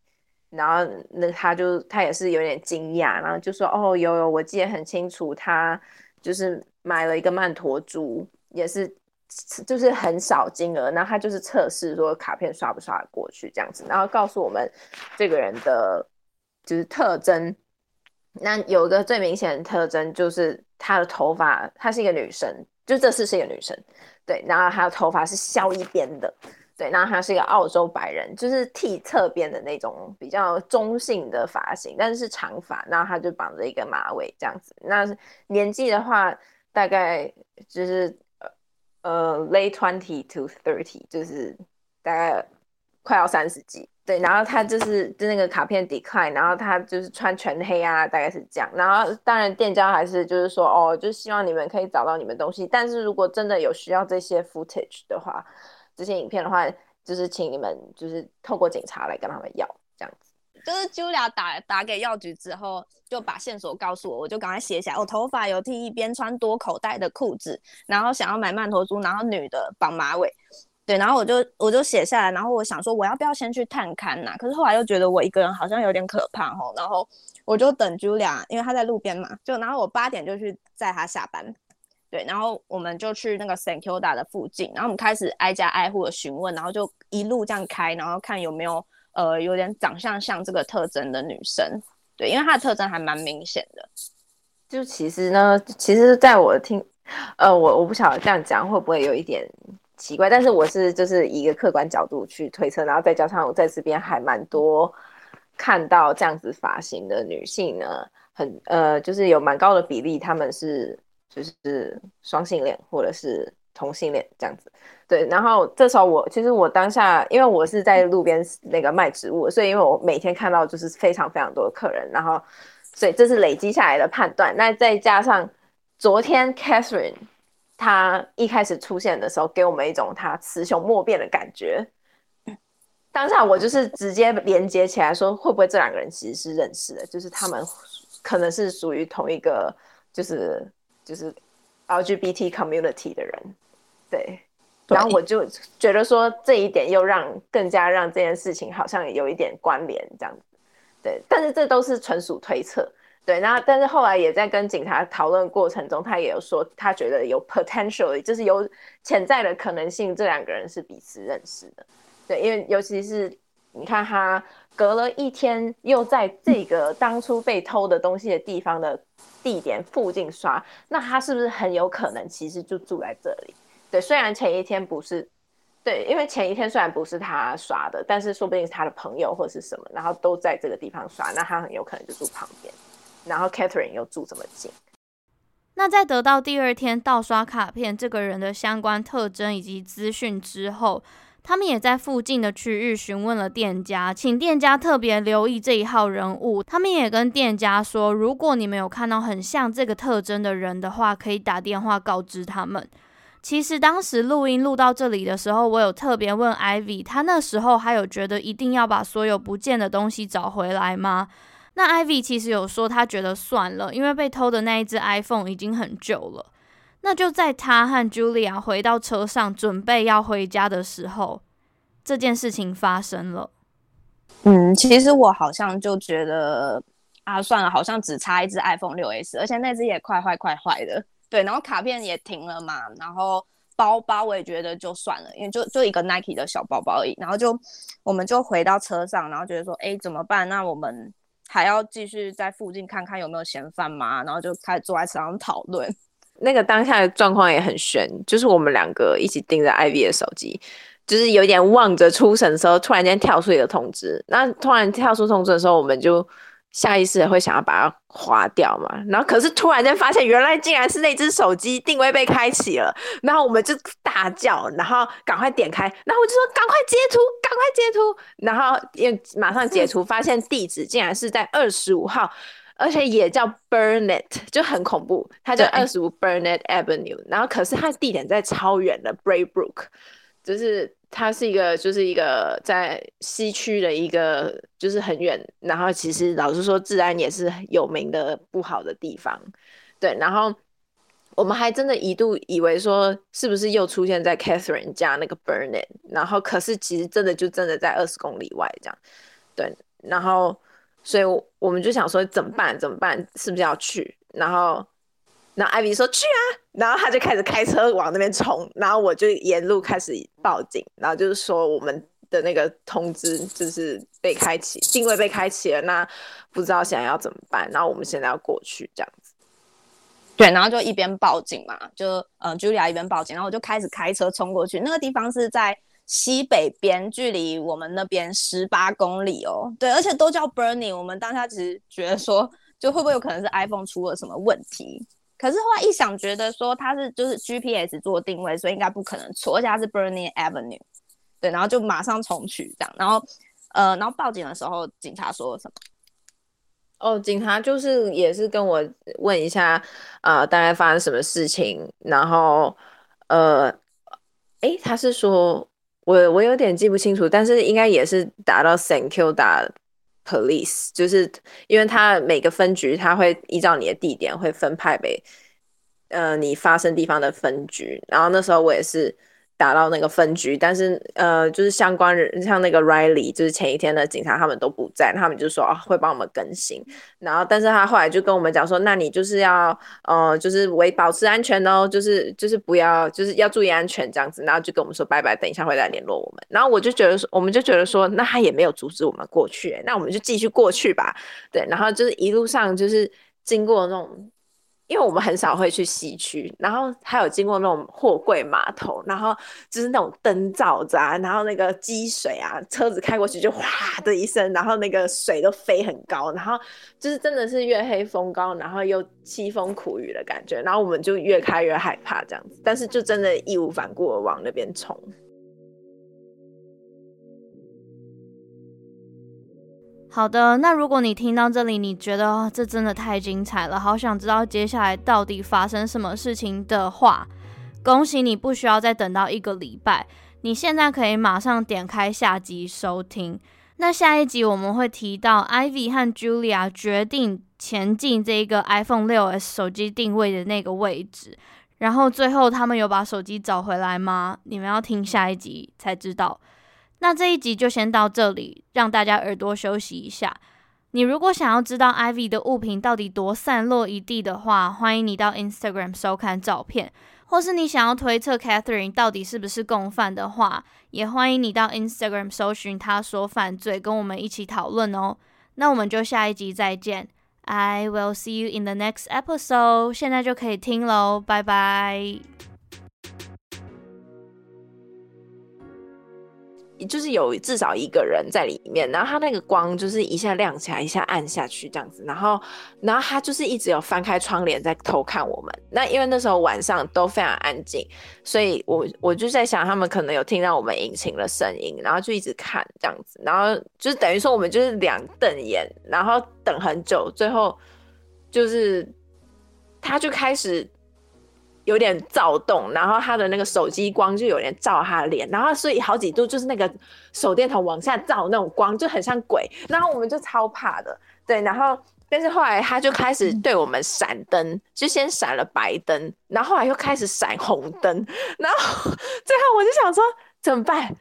然后那他就他也是有点惊讶，然后就说：“哦，有有，我记得很清楚，他就是买了一个曼陀珠，也是就是很少金额。然后他就是测试说卡片刷不刷得过去这样子，然后告诉我们这个人的就是特征。那有一个最明显的特征就是他的头发，她是一个女生，就这次是一个女生，对，然后她的头发是削一边的。”对，那他是一个澳洲白人，就是剃侧边的那种比较中性的发型，但是是长发，然后他就绑着一个马尾这样子。那年纪的话，大概就是呃 late twenty to thirty，就是大概快要三十几。对，然后他就是就那个卡片 decline，然后他就是穿全黑啊，大概是这样。然后当然店家还是就是说哦，就希望你们可以找到你们东西，但是如果真的有需要这些 footage 的话。这些影片的话，就是请你们就是透过警察来跟他们要这样子。就是 Julia 打打给药局之后，就把线索告诉我，我就赶快写下来。我头发有剃一边，穿多口袋的裤子，然后想要买曼陀珠，然后女的绑马尾，对，然后我就我就写下来，然后我想说我要不要先去探勘呐？可是后来又觉得我一个人好像有点可怕吼，然后我就等 Julia，因为她在路边嘛，就然后我八点就去载她下班。对，然后我们就去那个 St Kilda 的附近，然后我们开始挨家挨户的询问，然后就一路这样开，然后看有没有呃有点长相像这个特征的女生。对，因为她的特征还蛮明显的。就其实呢，其实在我听，呃，我我不晓得这样讲会不会有一点奇怪，但是我是就是以一个客观角度去推测，然后再加上我在这边还蛮多看到这样子发型的女性呢，很呃就是有蛮高的比例，她们是。就是双性恋或者是同性恋这样子，对。然后这时候我其实我当下，因为我是在路边那个卖植物，所以因为我每天看到就是非常非常多的客人，然后所以这是累积下来的判断。那再加上昨天 Catherine 她一开始出现的时候，给我们一种她雌雄莫辨的感觉。当下我就是直接连接起来说，会不会这两个人其实是认识的？就是他们可能是属于同一个，就是。就是 LGBT community 的人，对，然后我就觉得说这一点又让更加让这件事情好像有一点关联这样子，对，但是这都是纯属推测，对，然后但是后来也在跟警察讨论过程中，他也有说他觉得有 potential，就是有潜在的可能性，这两个人是彼此认识的，对，因为尤其是你看他隔了一天又在这个当初被偷的东西的地方的。地点附近刷，那他是不是很有可能其实就住在这里？对，虽然前一天不是，对，因为前一天虽然不是他刷的，但是说不定是他的朋友或是什么，然后都在这个地方刷，那他很有可能就住旁边。然后 Catherine 又住这么近，那在得到第二天盗刷卡片这个人的相关特征以及资讯之后。他们也在附近的区域询问了店家，请店家特别留意这一号人物。他们也跟店家说，如果你们有看到很像这个特征的人的话，可以打电话告知他们。其实当时录音录到这里的时候，我有特别问 Ivy，他那时候还有觉得一定要把所有不见的东西找回来吗？那 Ivy 其实有说他觉得算了，因为被偷的那一只 iPhone 已经很久了。那就在他和 Julia 回到车上，准备要回家的时候，这件事情发生了。嗯，其实我好像就觉得啊，算了，好像只差一只 iPhone 6s，而且那只也快坏快坏的。对，然后卡片也停了嘛，然后包包我也觉得就算了，因为就就一个 Nike 的小包包而已。然后就我们就回到车上，然后觉得说，哎，怎么办？那我们还要继续在附近看看有没有嫌犯吗？然后就开始坐在车上讨论。那个当下的状况也很悬，就是我们两个一起盯着 Ivy 的手机，就是有点望着出神的时候，突然间跳出一个通知。那突然跳出通知的时候，我们就下意识的会想要把它划掉嘛。然后可是突然间发现，原来竟然是那只手机定位被开启了，然后我们就大叫，然后赶快点开，然后我就说赶快截图，赶快截图，然后也马上截图，发现地址竟然是在二十五号。而且也叫 Burnett，就很恐怖。它叫二十五 Burnett Avenue，然后可是它的地点在超远的 Braybrook，就是它是一个就是一个在西区的一个就是很远，然后其实老实说治安也是有名的不好的地方，对，然后我们还真的一度以为说是不是又出现在 Catherine 家那个 Burnet，然后可是其实真的就真的在二十公里外这样，对，然后所以我们就想说怎么办怎么办，是不是要去？然后。然后艾比说去啊，然后他就开始开车往那边冲，然后我就沿路开始报警，然后就是说我们的那个通知就是被开启，定位被开启了，那不知道现在要怎么办，然后我们现在要过去这样子。对，然后就一边报警嘛，就呃，Julia 一边报警，然后我就开始开车冲过去，那个地方是在西北边，距离我们那边十八公里哦。对，而且都叫 Burnie，我们当下其实觉得说，就会不会有可能是 iPhone 出了什么问题？可是后来一想，觉得说它是就是 GPS 做定位，所以应该不可能错，而且它是 Burnie Avenue，对，然后就马上重取这样，然后呃，然后报警的时候，警察说什么？哦，警察就是也是跟我问一下，呃，大概发生什么事情，然后呃，诶，他是说我我有点记不清楚，但是应该也是打到 Thank you 打。Police 就是因为他每个分局，他会依照你的地点会分派给呃你发生地方的分局，然后那时候我也是。打到那个分局，但是呃，就是相关人，像那个 Riley，就是前一天的警察，他们都不在，他们就说、哦、会帮我们更新。然后，但是他后来就跟我们讲说，那你就是要呃，就是维保持安全哦，就是就是不要，就是要注意安全这样子。然后就跟我们说拜拜，等一下会来联络我们。然后我就觉得说，我们就觉得说，那他也没有阻止我们过去，那我们就继续过去吧。对，然后就是一路上就是经过那种。因为我们很少会去西区，然后还有经过那种货柜码头，然后就是那种灯罩子啊，然后那个积水啊，车子开过去就哗的一声，然后那个水都飞很高，然后就是真的是月黑风高，然后又凄风苦雨的感觉，然后我们就越开越害怕这样子，但是就真的义无反顾的往那边冲。好的，那如果你听到这里，你觉得、这真的太精彩了，好想知道接下来到底发生什么事情的话，恭喜你不需要再等到一个礼拜，你现在可以马上点开下集收听。那下一集我们会提到 Ivy 和 Julia 决定前进这个 iPhone 6s 手机定位的那个位置，然后最后他们有把手机找回来吗？你们要听下一集才知道。那这一集就先到这里，让大家耳朵休息一下。你如果想要知道 Ivy 的物品到底多散落一地的话，欢迎你到 Instagram 收看照片，或是你想要推测 Catherine 到底是不是共犯的话，也欢迎你到 Instagram 搜寻他说犯罪，跟我们一起讨论哦。那我们就下一集再见，I will see you in the next episode。现在就可以听喽，拜拜。就是有至少一个人在里面，然后他那个光就是一下亮起来，一下暗下去这样子，然后，然后他就是一直有翻开窗帘在偷看我们。那因为那时候晚上都非常安静，所以我我就在想，他们可能有听到我们引擎的声音，然后就一直看这样子，然后就是等于说我们就是两瞪眼，然后等很久，最后就是他就开始。有点躁动，然后他的那个手机光就有点照他脸，然后所以好几度就是那个手电筒往下照那种光就很像鬼，然后我们就超怕的，对，然后但是后来他就开始对我们闪灯，就先闪了白灯，然后后来又开始闪红灯，然后 最后我就想说怎么办？